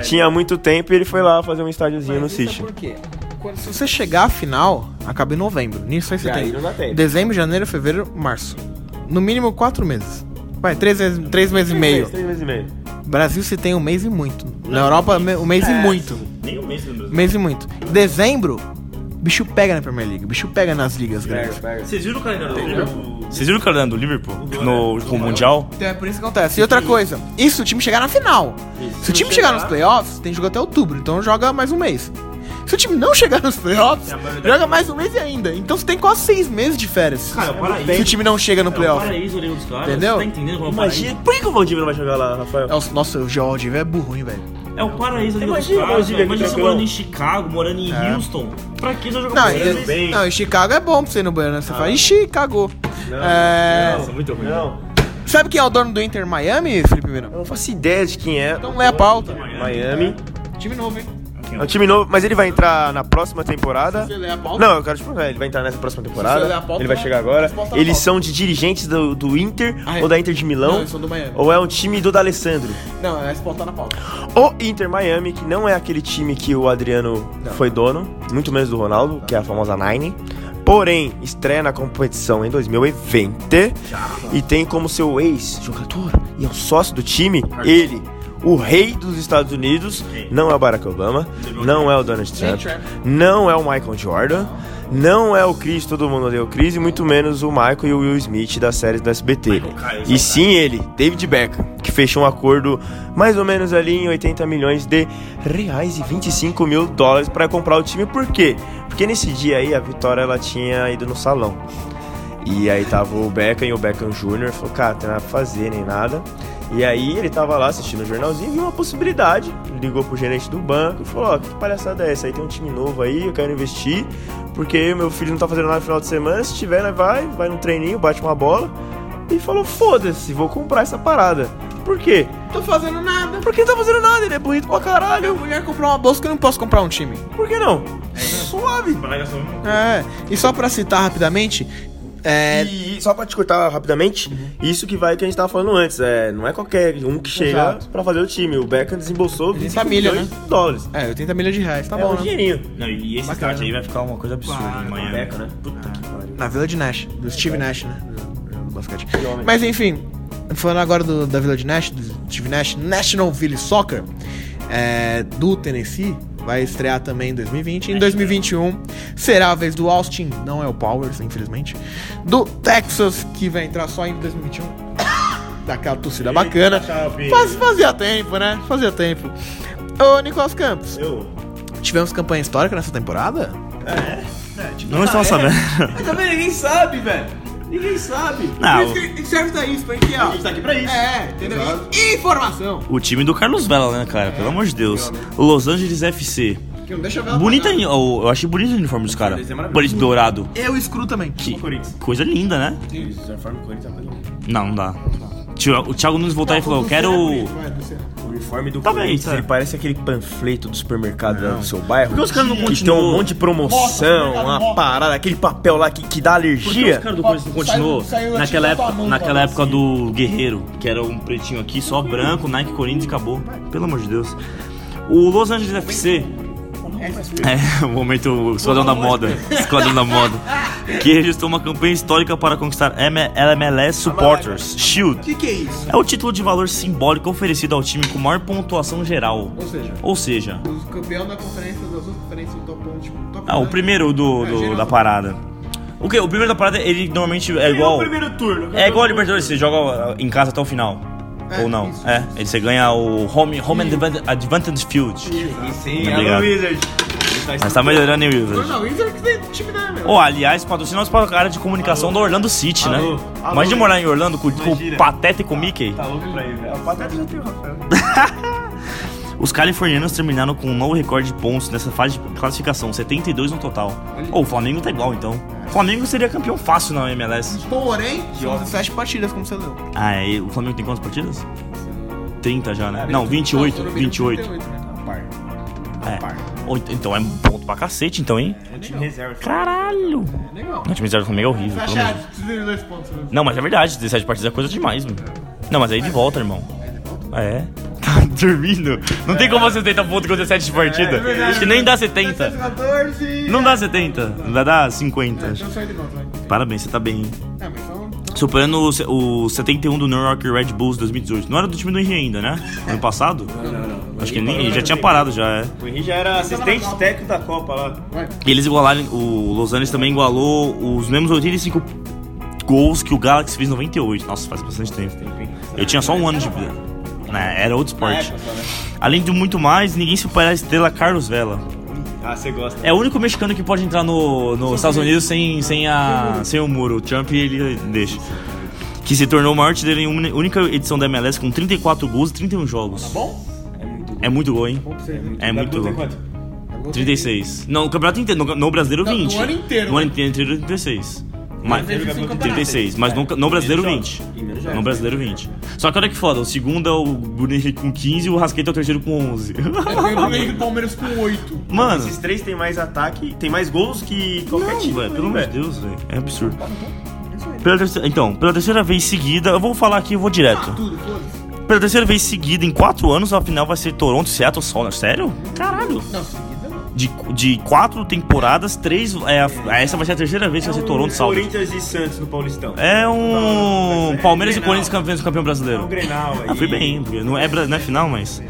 tinha muito tempo e ele foi lá fazer um estádiozinho no é City. por quê? Se você chegar à final, acaba em novembro. Nisso aí você tem dezembro, janeiro, fevereiro, março. No mínimo quatro meses. Vai, três, vezes- três meses e meio. Três meses e meio. Brasil se tem um mês e muito. Na Europa, um mês e muito. Nem um mês no Brasil. Mês e muito. Dezembro, bicho pega na Premier League. Bicho pega nas ligas grandes. Vocês viram o calendário do Liverpool? Vocês viram o calendário do Liverpool no, com o Mundial? Então é por isso que acontece. E outra coisa, isso o time chegar na final. Se o time chegar nos playoffs, tem jogo até outubro, então joga mais um mês. Se o time não chegar nos playoffs, É, joga mais um mês e ainda. Então você tem quase seis meses de férias. Cara, é paraíso. se o time não chega no É o playoff. paraíso ali dos caras. Entendeu? Você tá entendendo como é o Imagina, paraíso? por que que o Valdívia não vai jogar lá, Rafael? É o- Nossa, o George é burro, hein, velho. É o paraíso ali dos Imagina o caras. Valdívia aqui Imagina você morando em Chicago, morando em Houston. Pra que você jogar Não, com e- eles? bem. não, em Chicago é bom pra você ir no banheiro, né? Você fala, ixi, cagou. É, Nossa, muito ruim. Não, Sabe quem é o dono do Inter Miami, Felipe Mira? eu não faço ideia de quem é. Então lê a pauta. Miami. Time novo, hein? É um time novo, mas ele vai entrar na próxima temporada. Você lê a pauta? Não, eu quero te perguntar, ele vai entrar nessa próxima Se você temporada. ler a pauta, Ele vai vai- chegar agora. Eles são de dirigentes do, do Inter Ah, é? ou da Inter de Não, Milão? eles são do Miami. Ou é um time do D'Alessandro? Não, é esse pauta na pauta. O Inter Miami, que não é aquele time que o Adriano foi dono, muito menos do Ronaldo, que é a famosa Nine. Porém, estreia na competição em 2020 e tem como seu ex-jogador e é o sócio do time, ele, o rei dos Estados Unidos, não é o Barack Obama, não é o Donald Trump, não é o Michael Jordan, não é o Chris, todo mundo odeia o Chris, e muito menos o Michael e o Will Smith das séries do SBT. E sim ele, David Beckham, que fechou um acordo mais ou menos ali em 80 milhões de reais e 25 mil dólares para comprar o time. Por quê? Porque nesse dia aí a Vitória ela tinha ido no salão. E aí tava o Beckham e o Beckham Jr. falou, cara, tem nada pra fazer, nem nada. E aí ele tava lá assistindo o jornalzinho e viu uma possibilidade. Ligou pro gerente do banco e falou, ó, que palhaçada é essa? Aí tem um time novo aí, eu quero investir, porque meu filho não tá fazendo nada no final de semana, se tiver, né, vai, vai no treininho, bate uma bola. E falou, foda-se, vou comprar essa parada. Por quê? Tô fazendo nada. Porque ele não tá fazendo nada, ele é bonito pra Minha caralho. mulher comprou uma bolsa que eu não posso comprar um time. Por que não? Suave. É, e só pra citar rapidamente, É, E só pra te cortar rapidamente, isso que vai que a gente tava falando antes, é, não é qualquer um que chega Exato. pra fazer o time. O Beckham desembolsou 30 25 milha, milhões né? de dólares. é, 80 milhões de reais, tá é bom, um né? dinheirinho. Não, e esse Bacana. start aí vai ficar uma coisa absurda em Miami. Beca, né? Puta que pariu. Na Vila de Nash, do Steve Nash, né? Do, do basquete. Mas enfim, falando agora do, da Vila de Nash, do Steve Nash, National Village Soccer, é, do Tennessee, vai estrear também em 2020. Em 2021 será a vez do Austin, não é o Powers, infelizmente. Do Texas, que vai entrar só em 2021. Daquela torcida bacana. Chape. Faz, fazia tempo, né? Fazia tempo. Ô, Nicolas Campos, Eu. tivemos campanha histórica nessa temporada? Não estão sabendo. Também ninguém sabe, velho. Ninguém sabe. Não, serve pra isso, pra ó. A gente tá aqui pra isso. É, entendeu? Informação. o time do Carlos Vela, né, cara? Pelo amor de Deus. O Los Angeles FC. Que não deixa eu ver Bonita, eu, eu achei bonito o uniforme dos caras. é. Bonito dourado. Eu escuro também. Que Corinthians. coisa linda, né? Não, não dá. Tio- O Thiago Nunes voltar e falou: Eu quero. Uniforme do Tá bem, Corinthians, tá. ele parece aquele panfleto do supermercado lá do seu bairro. Por que os caras não Que tem continuam? um monte de promoção, uma parada, aquele papel lá que, que dá Por que alergia. os caras do Corinthians não continuou Saiu- saiu naquela época, mão, naquela época do Guerreiro, que era um pretinho aqui, só branco, Nike Corinthians e acabou. Pelo amor de Deus. O Los Angeles FC. É, o momento Esquadrão da Moda. Esquadrão da Moda. Que registrou uma campanha histórica para conquistar LMLS Supporters Shield. O que, que é isso? É o título de valor simbólico oferecido ao time com maior pontuação geral. Ou seja, Ou seja, os campeão da conferência, das duas conferências do top 1, tipo, top ah, o um, primeiro do, É, do- geral. da parada. O que? O primeiro da parada, ele normalmente é igual. turno. É igual a Libertadores, você joga em casa até o final. É, Ou não? isso. É, aí você ganha o Home, home Advan- Advantage Field. Sim, Obrigado. é o Wizard. Mas tá melhorando em Não, Wizard. não, isso que tem time da meu. Oh, aliás, patrocina para a área de comunicação do Orlando City, né? Alô. Alô. Imagina morar em Orlando com, com o. Pateta e com o Mickey. Tá louco pra ir, velho. O Pateta já tem o Rafael. Os californianos terminaram com um novo recorde de pontos nessa fase de classificação, 72 no total. Ou o Flamengo tá igual, então. O Flamengo seria campeão fácil na MLS. Porém, são 17 partidas, como você leu. Ah, é, o Flamengo tem quantas partidas? 30 já, né? Não, 28, 28. né? É. Oito- Então é um ponto pra cacete, então, hein? É um time reserva. Caralho! Legal. Não, o time reserva do Flamengo é horrível. pelo amor de Deus. Fecha 32 pontos. né? Não, mas é verdade, 17 partidas é coisa demais, mano. Não, mas aí de volta, irmão. É. Tá dormindo? Não tem como você 70 pontos com 17 partidas. Acho que nem dá 70. 14. Não dá 70, dá, dá 50. acho. Então sai de volta, vai. Parabéns, você tá bem. hein? É, mas são. Superando o, o 71 do New York Red Bulls 2018. Não era do time do Henry ainda, né? Ano passado? Não, não, não. Acho que nem, ele já tinha parado já, é. O Henrique já era assistente técnico da Copa lá. E eles igualaram, o Los Angeles também igualou os mesmos 85 gols que o Galaxy fez em 98. Nossa, faz bastante tempo. Eu tinha só um ano de vida. Né, era outro esporte. época né? Além de muito mais, ninguém supera a estrela Carlos Vela. Ah, você gosta. É o único mexicano que pode entrar no, nos Estados Unidos sem, sem, a, sem o muro. O Trump ele deixa. Que se tornou o maior artilheiro em uma única edição da MLS com 34 gols e 31 jogos. Bom? É muito É muito gol, hein? É muito gol. quanto? 36. Não, no campeonato inteiro. No, no brasileiro, Não, no 20. ano inteiro, No ano né? inteiro, 36. Mas, vezes cinco campeonatos. 36. Mas no, no brasileiro, Menos 20. jogos. E menos jogos. No brasileiro, 20. Só que olha que foda. O segundo é o Bruno Henrique com 15 e o Rasqueta é o terceiro com 11. Eu ganhei do Palmeiras com 8. Mano. Esses três tem mais ataque, tem mais gols que qualquer Não, time. velho, pelo amor de Deus, velho. É absurdo. É Pela terceira, então, pela terceira vez seguida, eu vou falar aqui, eu vou direto. Tudo, foda-se. Pela terceira vez seguida, em quatro anos, a final vai ser Toronto, Seattle, Sounders. Sério? Caralho. Não. De, de quatro temporadas, três. É, a- essa vai ser a terceira vez que vai ser Toronto, Sounders. Corinthians e Santos no Paulistão. É um. É Palmeiras e Grenal. Corinthians campeões do campeão É brasileiro. um Grenal aí. Ah, foi bem, porque não é, não é final, mas.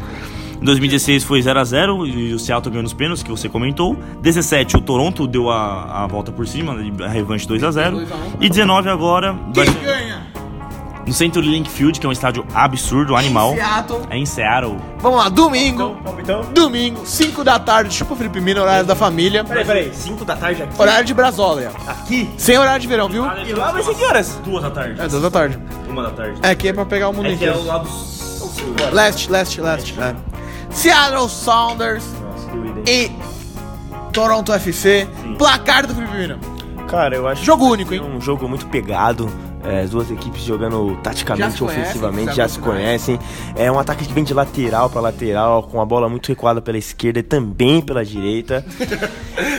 Em 2016 foi 0x0 e o Seattle ganhou nos pênaltis, que você comentou. 17, o Toronto deu a, a volta por cima, a revanche 2x0. E 19 agora, vai Quem ser ganha? No Centro Link Field, que é um estádio absurdo, animal. Seattle. É em Seattle. Vamos lá, domingo. Então, palpitão? Domingo, 5 da tarde, chupa Felipe Mina, horário da família. Peraí, peraí. 5 da tarde aqui? Horário de Brasólia. Aqui? Sem horário de verão, viu? E lá vai ser que horas? Duas da tarde. É, 2 da tarde. Uma da tarde. É, aqui é pra pegar o mundo É que é inteiro. o lado. Leste, leste, leste. É. Seattle Sounders Nossa, e Toronto FC. Placar do Felipe Mina. Cara, eu acho Jogo que único, hein? Um jogo muito pegado. É, as duas equipes jogando Já taticamente, conhecem, ofensivamente, já se conhecem. É um ataque que vem de lateral pra lateral, com a bola muito recuada pela esquerda e também pela direita.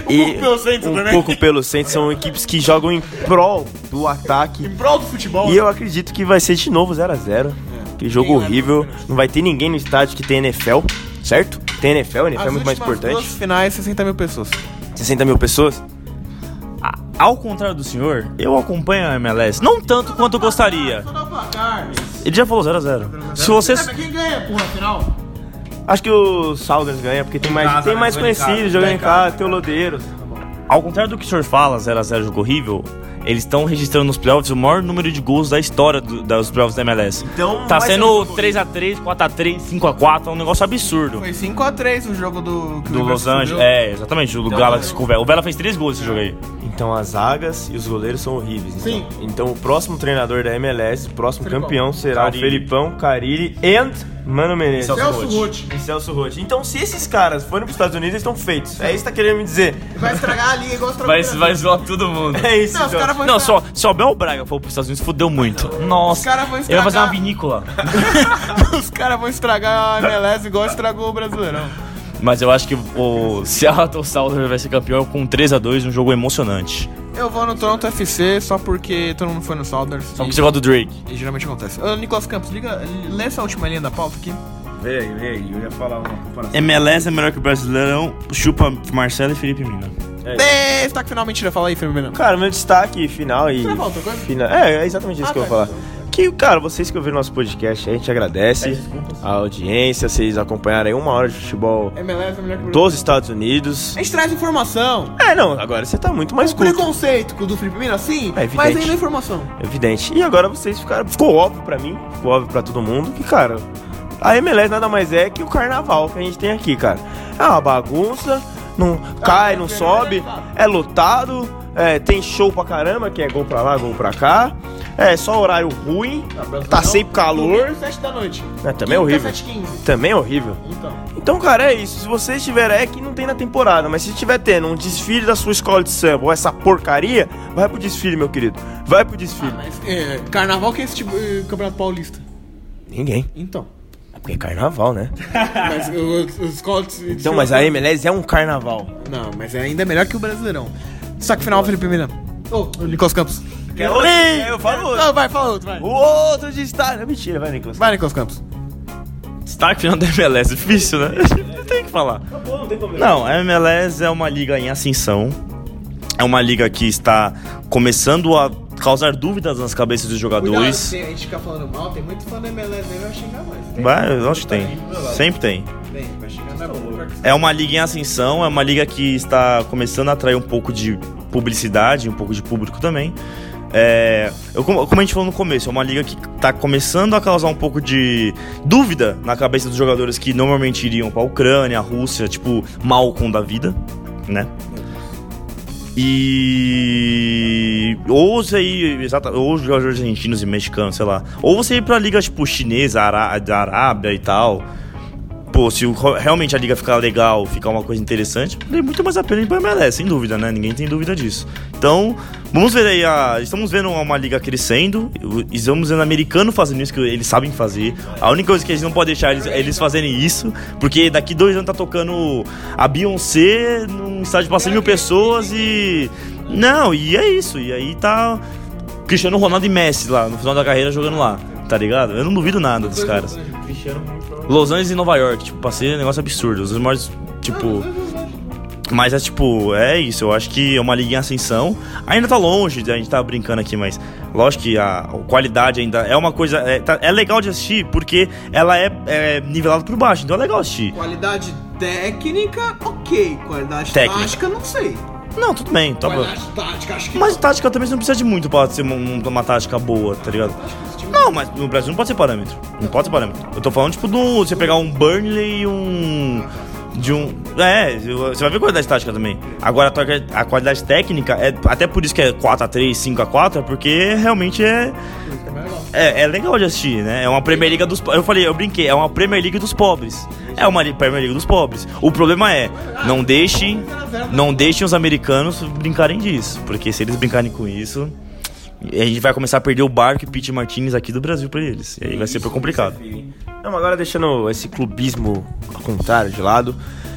e pouco pelo centro um também. pouco pelo centro. São equipes que jogam em prol do ataque. Em prol do futebol. E eu acredito que vai ser de novo 0x0. Que jogo Quem horrível. Não vai ter ninguém no estádio que tem NFL, certo? Tem NFL, NFL As é muito mais importante. duas finais, 60 mil pessoas. 60 mil pessoas. Ao contrário do senhor, eu acompanho a MLS. Não tanto quanto eu gostaria. Ele já falou 0x0. Se você. Quem ganha, porra, final? Acho que o Sounders ganha, porque tem mais, casa, tem né? mais conhecidos jogando em casa, tem o Lodeiros. Ao contrário do que o senhor fala, 0x0 jogo horrível, eles estão registrando nos playoffs o maior número de gols da história do- dos playoffs da MLS. Então, Tá sendo jogo 3x3, 4x3, 5x4, é um negócio absurdo. Foi 5x3 o jogo do... Do Los Angeles. É, exatamente, o Galaxy com o Vela. O Vela fez 3 gols nesse jogo aí. Então as zagas e os goleiros são horríveis. Então, Sim. então o próximo treinador da MLS, o próximo Felipão. campeão será Carille. o Felipão, Carilli and Mano Menezes. Celso Celso Roth. Roth. E Celso Roth. Então se esses caras forem pros Estados Unidos, eles estão feitos. É isso que tá querendo me dizer. Vai estragar a liga igual os Vai, vai zoar todo mundo. É isso, Não, os então. caras vão Não, estragar- só, se o Abel Braga for pros Estados Unidos, fudeu muito. Nossa, Os caras vão ele vai fazer uma estragar. vinícola. Os caras vão estragar a MLS igual estragou o Brasileirão. Mas eu acho que o Seattle Sounders vai ser campeão com 3x2, um jogo emocionante. Eu vou no Toronto FC só porque todo mundo foi no Sounders. Só porque você gosta do Drake. E geralmente acontece. Ô, Nicolas Campos, liga, lê essa última linha da pauta aqui. Vê aí, vê aí. Eu ia falar uma comparação. MLS é melhor que o Brasileirão, chupa Marcelo e Felipe Mina. É, destaque final, mentira, fala aí, Firmino. Cara, meu destaque final e. Você vai falar outra coisa? Fina... É, é exatamente isso Ah, que eu tá. vou falar. Que, cara, vocês que ouviram nosso podcast, a gente agradece a audiência, vocês acompanharam uma hora de futebol MLS é melhor que o dos Estados Unidos. A gente traz informação. É, não, agora você tá muito mais o culto. preconceito com o do Felipe Mina, sim, É evidente. mas ainda é informação. Evidente. E agora vocês ficaram. Ficou óbvio pra mim, ficou óbvio pra todo mundo que, cara, a MLS nada mais é que o carnaval que a gente tem aqui, cara. É uma bagunça, não cai, não sobe, é lotado, é, tem show pra caramba, que é gol pra lá, gol pra cá. É só horário ruim, tá sempre calor. Domingo, 7 da noite. É, também é horrível. 7h15. Também é horrível. Então. Então, cara, é isso. Se você estiver é que não tem na temporada, mas se estiver tendo um desfile da sua escola de samba ou essa porcaria, vai pro desfile, meu querido. Vai pro desfile. Mas, é, carnaval que é esse tipo eh, Campeonato Paulista. Ninguém. Então. É porque é carnaval, né? Mas os, de- Então, mas a MLS é um carnaval. Não, mas é ainda melhor que o Brasileirão. Destaque final, Felipe Mina. Ô, Nicolas Campos. Quer outro? Eu falo outro. Não, vai, fala outro, vai. O outro destaque. Não, mentira, vai, Nicolas. Vai, Nicolas Campos. Destaque final da MLS, difícil, né? Tem que falar. não tem problema. Não, a MLS é uma liga em ascensão. É uma liga que está começando a causar dúvidas nas cabeças dos jogadores. se a gente ficar falando mal, tem muito fã da MLS aí, vai xingar mais. Vai, eu acho que tem. Sempre tem. Tem, vai xingar na. É uma liga em ascensão, é uma liga que está começando a atrair um pouco de publicidade, um pouco de público também. É, eu, como como a gente falou no começo, é uma liga que está começando a causar um pouco de dúvida na cabeça dos jogadores que normalmente iriam para a Ucrânia, a Rússia, tipo Malcolm da vida, né? E ou você ir, exata, ou jogadores argentinos e mexicanos, sei lá, ou você ir pra liga tipo chinesa, Ará- da Arábia e tal. Pô, se o- realmente a liga ficar legal, ficar uma coisa interessante, vale muito mais a pena ir pra MLS, sem dúvida, né? Ninguém tem dúvida disso. Então, vamos ver aí a. Estamos vendo uma liga crescendo, estamos vendo americano fazendo isso que eles sabem fazer. A única coisa que a gente não pode deixar eles, eles fazerem isso, porque daqui dois anos tá tocando a Beyoncé num estádio pra 100 mil pessoas e. Não, e é isso. E aí tá Cristiano Ronaldo e Messi lá, no final da carreira jogando lá, tá ligado? Eu não duvido nada dos caras. Los Angeles e Nova York, tipo, passei um negócio absurdo. Os maiores, tipo. Mas é tipo, é isso, eu acho que é uma liga em ascensão. Ainda tá longe, a gente tá brincando aqui, mas lógico que a, qualidade ainda é uma coisa. É, tá- é legal de assistir porque ela é, é nivelada por baixo, então é legal assistir. Qualidade técnica, ok. Qualidade Técnica. tática, não sei. Não, tudo bem, tá bom. Qualidade tática, acho que Mas tática também você não precisa de muito pra ser uma, uma tática boa, tá ligado? Não, mas no Brasil não pode ser parâmetro. Não pode ser parâmetro. Eu tô falando, tipo, do. Você pegar um Burnley e um. De um. É, você vai ver qualidade tática também. Agora, a qualidade técnica, é até por isso que é 4x3, 5x4, é porque realmente é. É, é legal de assistir, né? É uma Premier League dos. Eu falei, eu brinquei, é uma Premier League dos pobres. É uma Premier League dos pobres. O problema é, não deixem, não deixem os americanos brincarem disso, porque se eles brincarem com isso, a gente vai começar a perder o barco e Pete Martinez aqui do Brasil pra eles. E aí vai ser super complicado. Não, mas agora deixando esse clubismo ao contrário de lado,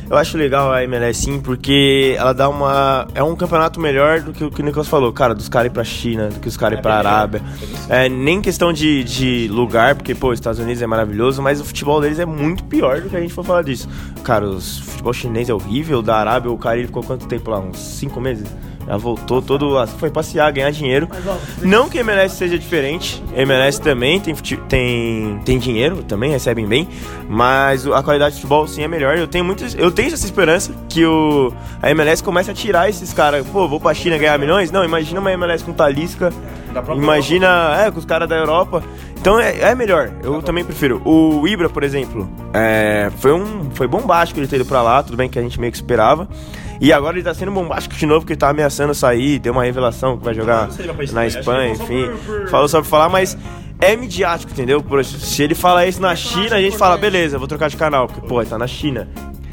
eu acho legal a MLS sim, porque ela dá uma. É um campeonato melhor do que o que o Nicolas falou, cara, dos caras ir pra China, do que os caras ir pra Arábia. É, nem questão de, de lugar, porque, pô, os Estados Unidos é maravilhoso, mas o futebol deles é muito pior do que a gente for falar disso. Cara, o futebol chinês é horrível, da Arábia, o cara ele ficou quanto tempo lá? Uns 5 meses? Já voltou todo. Foi passear, ganhar dinheiro. Não que a MLS seja diferente. A MLS também tem, tem, tem dinheiro, também recebem bem. Mas a qualidade de futebol sim é melhor. Eu tenho muitas. Eu tenho essa esperança que o, a MLS comece a tirar esses caras. Pô, vou pra China ganhar milhões? Não, imagina uma MLS com Talisca. Imagina, é, com os caras da Europa. Então é, é melhor, eu também prefiro. O Ibra, por exemplo, é, foi um foi bombástico ele ter ido pra lá, tudo bem que a gente meio que esperava. E agora ele tá sendo bombástico de novo, porque ele tá ameaçando sair, deu uma revelação que vai jogar sei vai na Espanha, enfim. falou só por- por- Falou só pra falar, mas é midiático, entendeu? Por- se ele fala isso na China, a gente fala, beleza, vou trocar de canal, porque, pô, ele tá na China.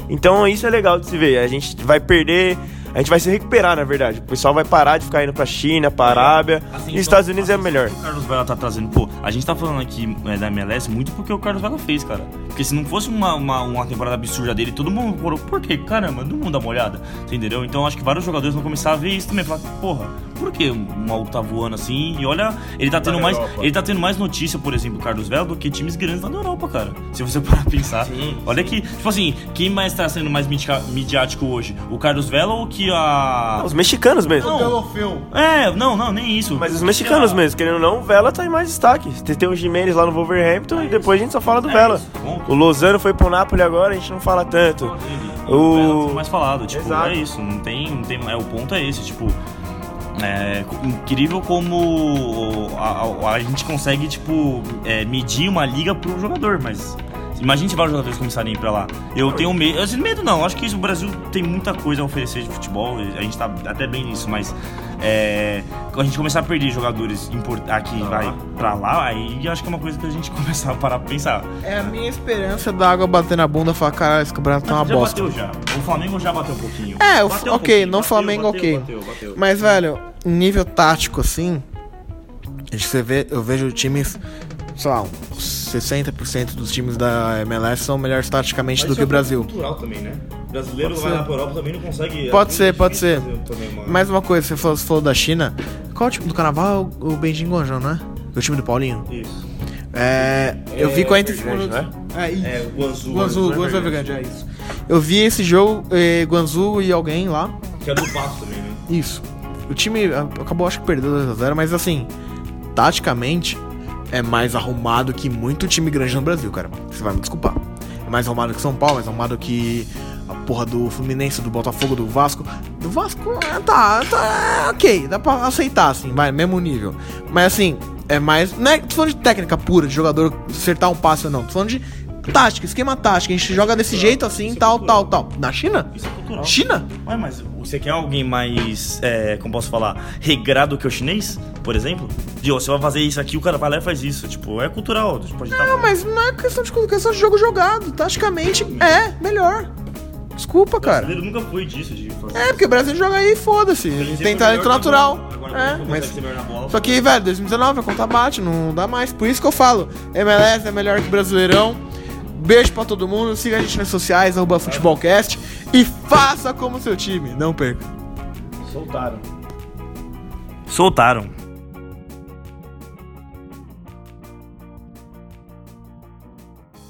Então isso é legal de se ver. A gente vai perder. A gente vai se recuperar, na verdade. O pessoal vai parar de ficar indo pra China, pra Arábia. Assim, e Estados Unidos é assim, melhor. O Carlos Vela tá trazendo. Pô, a gente tá falando aqui é, da MLS muito porque o Carlos Vela fez, cara. Porque se não fosse uma, uma, uma temporada absurda dele, todo mundo falou, por quê? Caramba, todo mundo dá uma olhada. Você entendeu? Então acho que vários jogadores vão começar a ver isso também. Falar, porra, por que o maluco tá voando assim? E olha, ele tá tendo na mais. Ele tá tendo mais notícia, por exemplo, do Carlos Vela, do que times grandes lá na Europa, cara. Se você parar pra pensar. olha que, tipo assim, quem mais tá sendo mais midiático hoje? O Carlos Vela ou que a. Os mexicanos mesmo. É, não, não, nem isso. Mas os mexicanos mesmo, querendo ou não, o Vela tá em mais destaque. Tem, tem o Jimenez lá no Wolverhampton e depois a gente só fala do É Vela. isso. O Lozano foi pro Napoli agora, a gente não fala tanto. O O- Vela foi mais falado, tipo, Exato. é isso, não tem, não tem, é o ponto é esse, tipo, é incrível como a, a- a gente consegue, tipo, é, medir uma liga pro jogador, mas imagine se vários jogadores começarem a ir pra lá. Eu tenho medo, assim, medo não, acho que isso, o Brasil tem muita coisa a oferecer de futebol, a gente tá até bem nisso, mas é, quando a gente começar a perder jogadores aqui, vai pra lá, aí acho que é uma coisa que a gente começar a parar pra pensar. É a minha esperança da água bater na bunda e falar, caralho, esse campeonato tá uma já bosta. bateu já. O Flamengo já bateu um pouquinho. É, o- Bateu um ok, pouquinho, no Flamengo, bateu, ok. bateu, bateu. Mas, velho, nível tático, assim, a gente você vê, eu vejo times, sei lá, uns 60% dos times da MLS são melhores taticamente do que o Brasil. cultural também, né? Brasileiro Pode vai ser. lá pra Europa também não consegue. Pode é ser, pode ser. uma- Mais uma coisa, você falou, você falou da China. Qual é o time do carnaval? O Beijing Guangzhou, né? O time do Paulinho. Isso. É. Eu vi 45 Evergrande, minutos. É, isso. É, o Guangzhou. Guangzhou, Guangzhou Evergrande, é isso. Eu vi esse jogo, eh, Guangzhou e alguém lá. Que é do Pato também, né? Isso. O time acabou, acho que perdeu 2x0, mas assim, taticamente, é mais arrumado que muito time grande no Brasil, cara. Você vai me desculpar. É mais arrumado que São Paulo, mais arrumado que a porra do Fluminense, do Botafogo, do Vasco. Do Vasco, é, tá, tá, é, ok, dá pra aceitar, assim, vai, mesmo nível. Mas assim, é mais. Não é tô falando de técnica pura, de jogador acertar um passe ou não. Tô falando de tática, esquema tático. A gente joga desse jeito, assim, tal, tal, tal. Na China? Isso é cultural. China? Ué, mas você quer alguém mais, é, como posso falar, regrado que o chinês, por exemplo? De, ó, você vai fazer isso aqui, o cara vai lá e faz isso. Tipo, é cultural. Tipo, tá Não, mas não é questão de questão de jogo jogado. Taticamente é melhor. Desculpa, O cara. brasileiro nunca foi disso, de fazer É, porque o Brasil joga aí, foda-se. Tem talento natural. Agora, É, mas. bola, Só que, velho, 2019 a conta bate, não dá mais. Por isso que eu falo, MLS é melhor que o Brasileirão. Beijo pra todo mundo, siga a gente nas sociais, arroba futebolcast. E faça como seu time, não perca. Soltaram. Soltaram.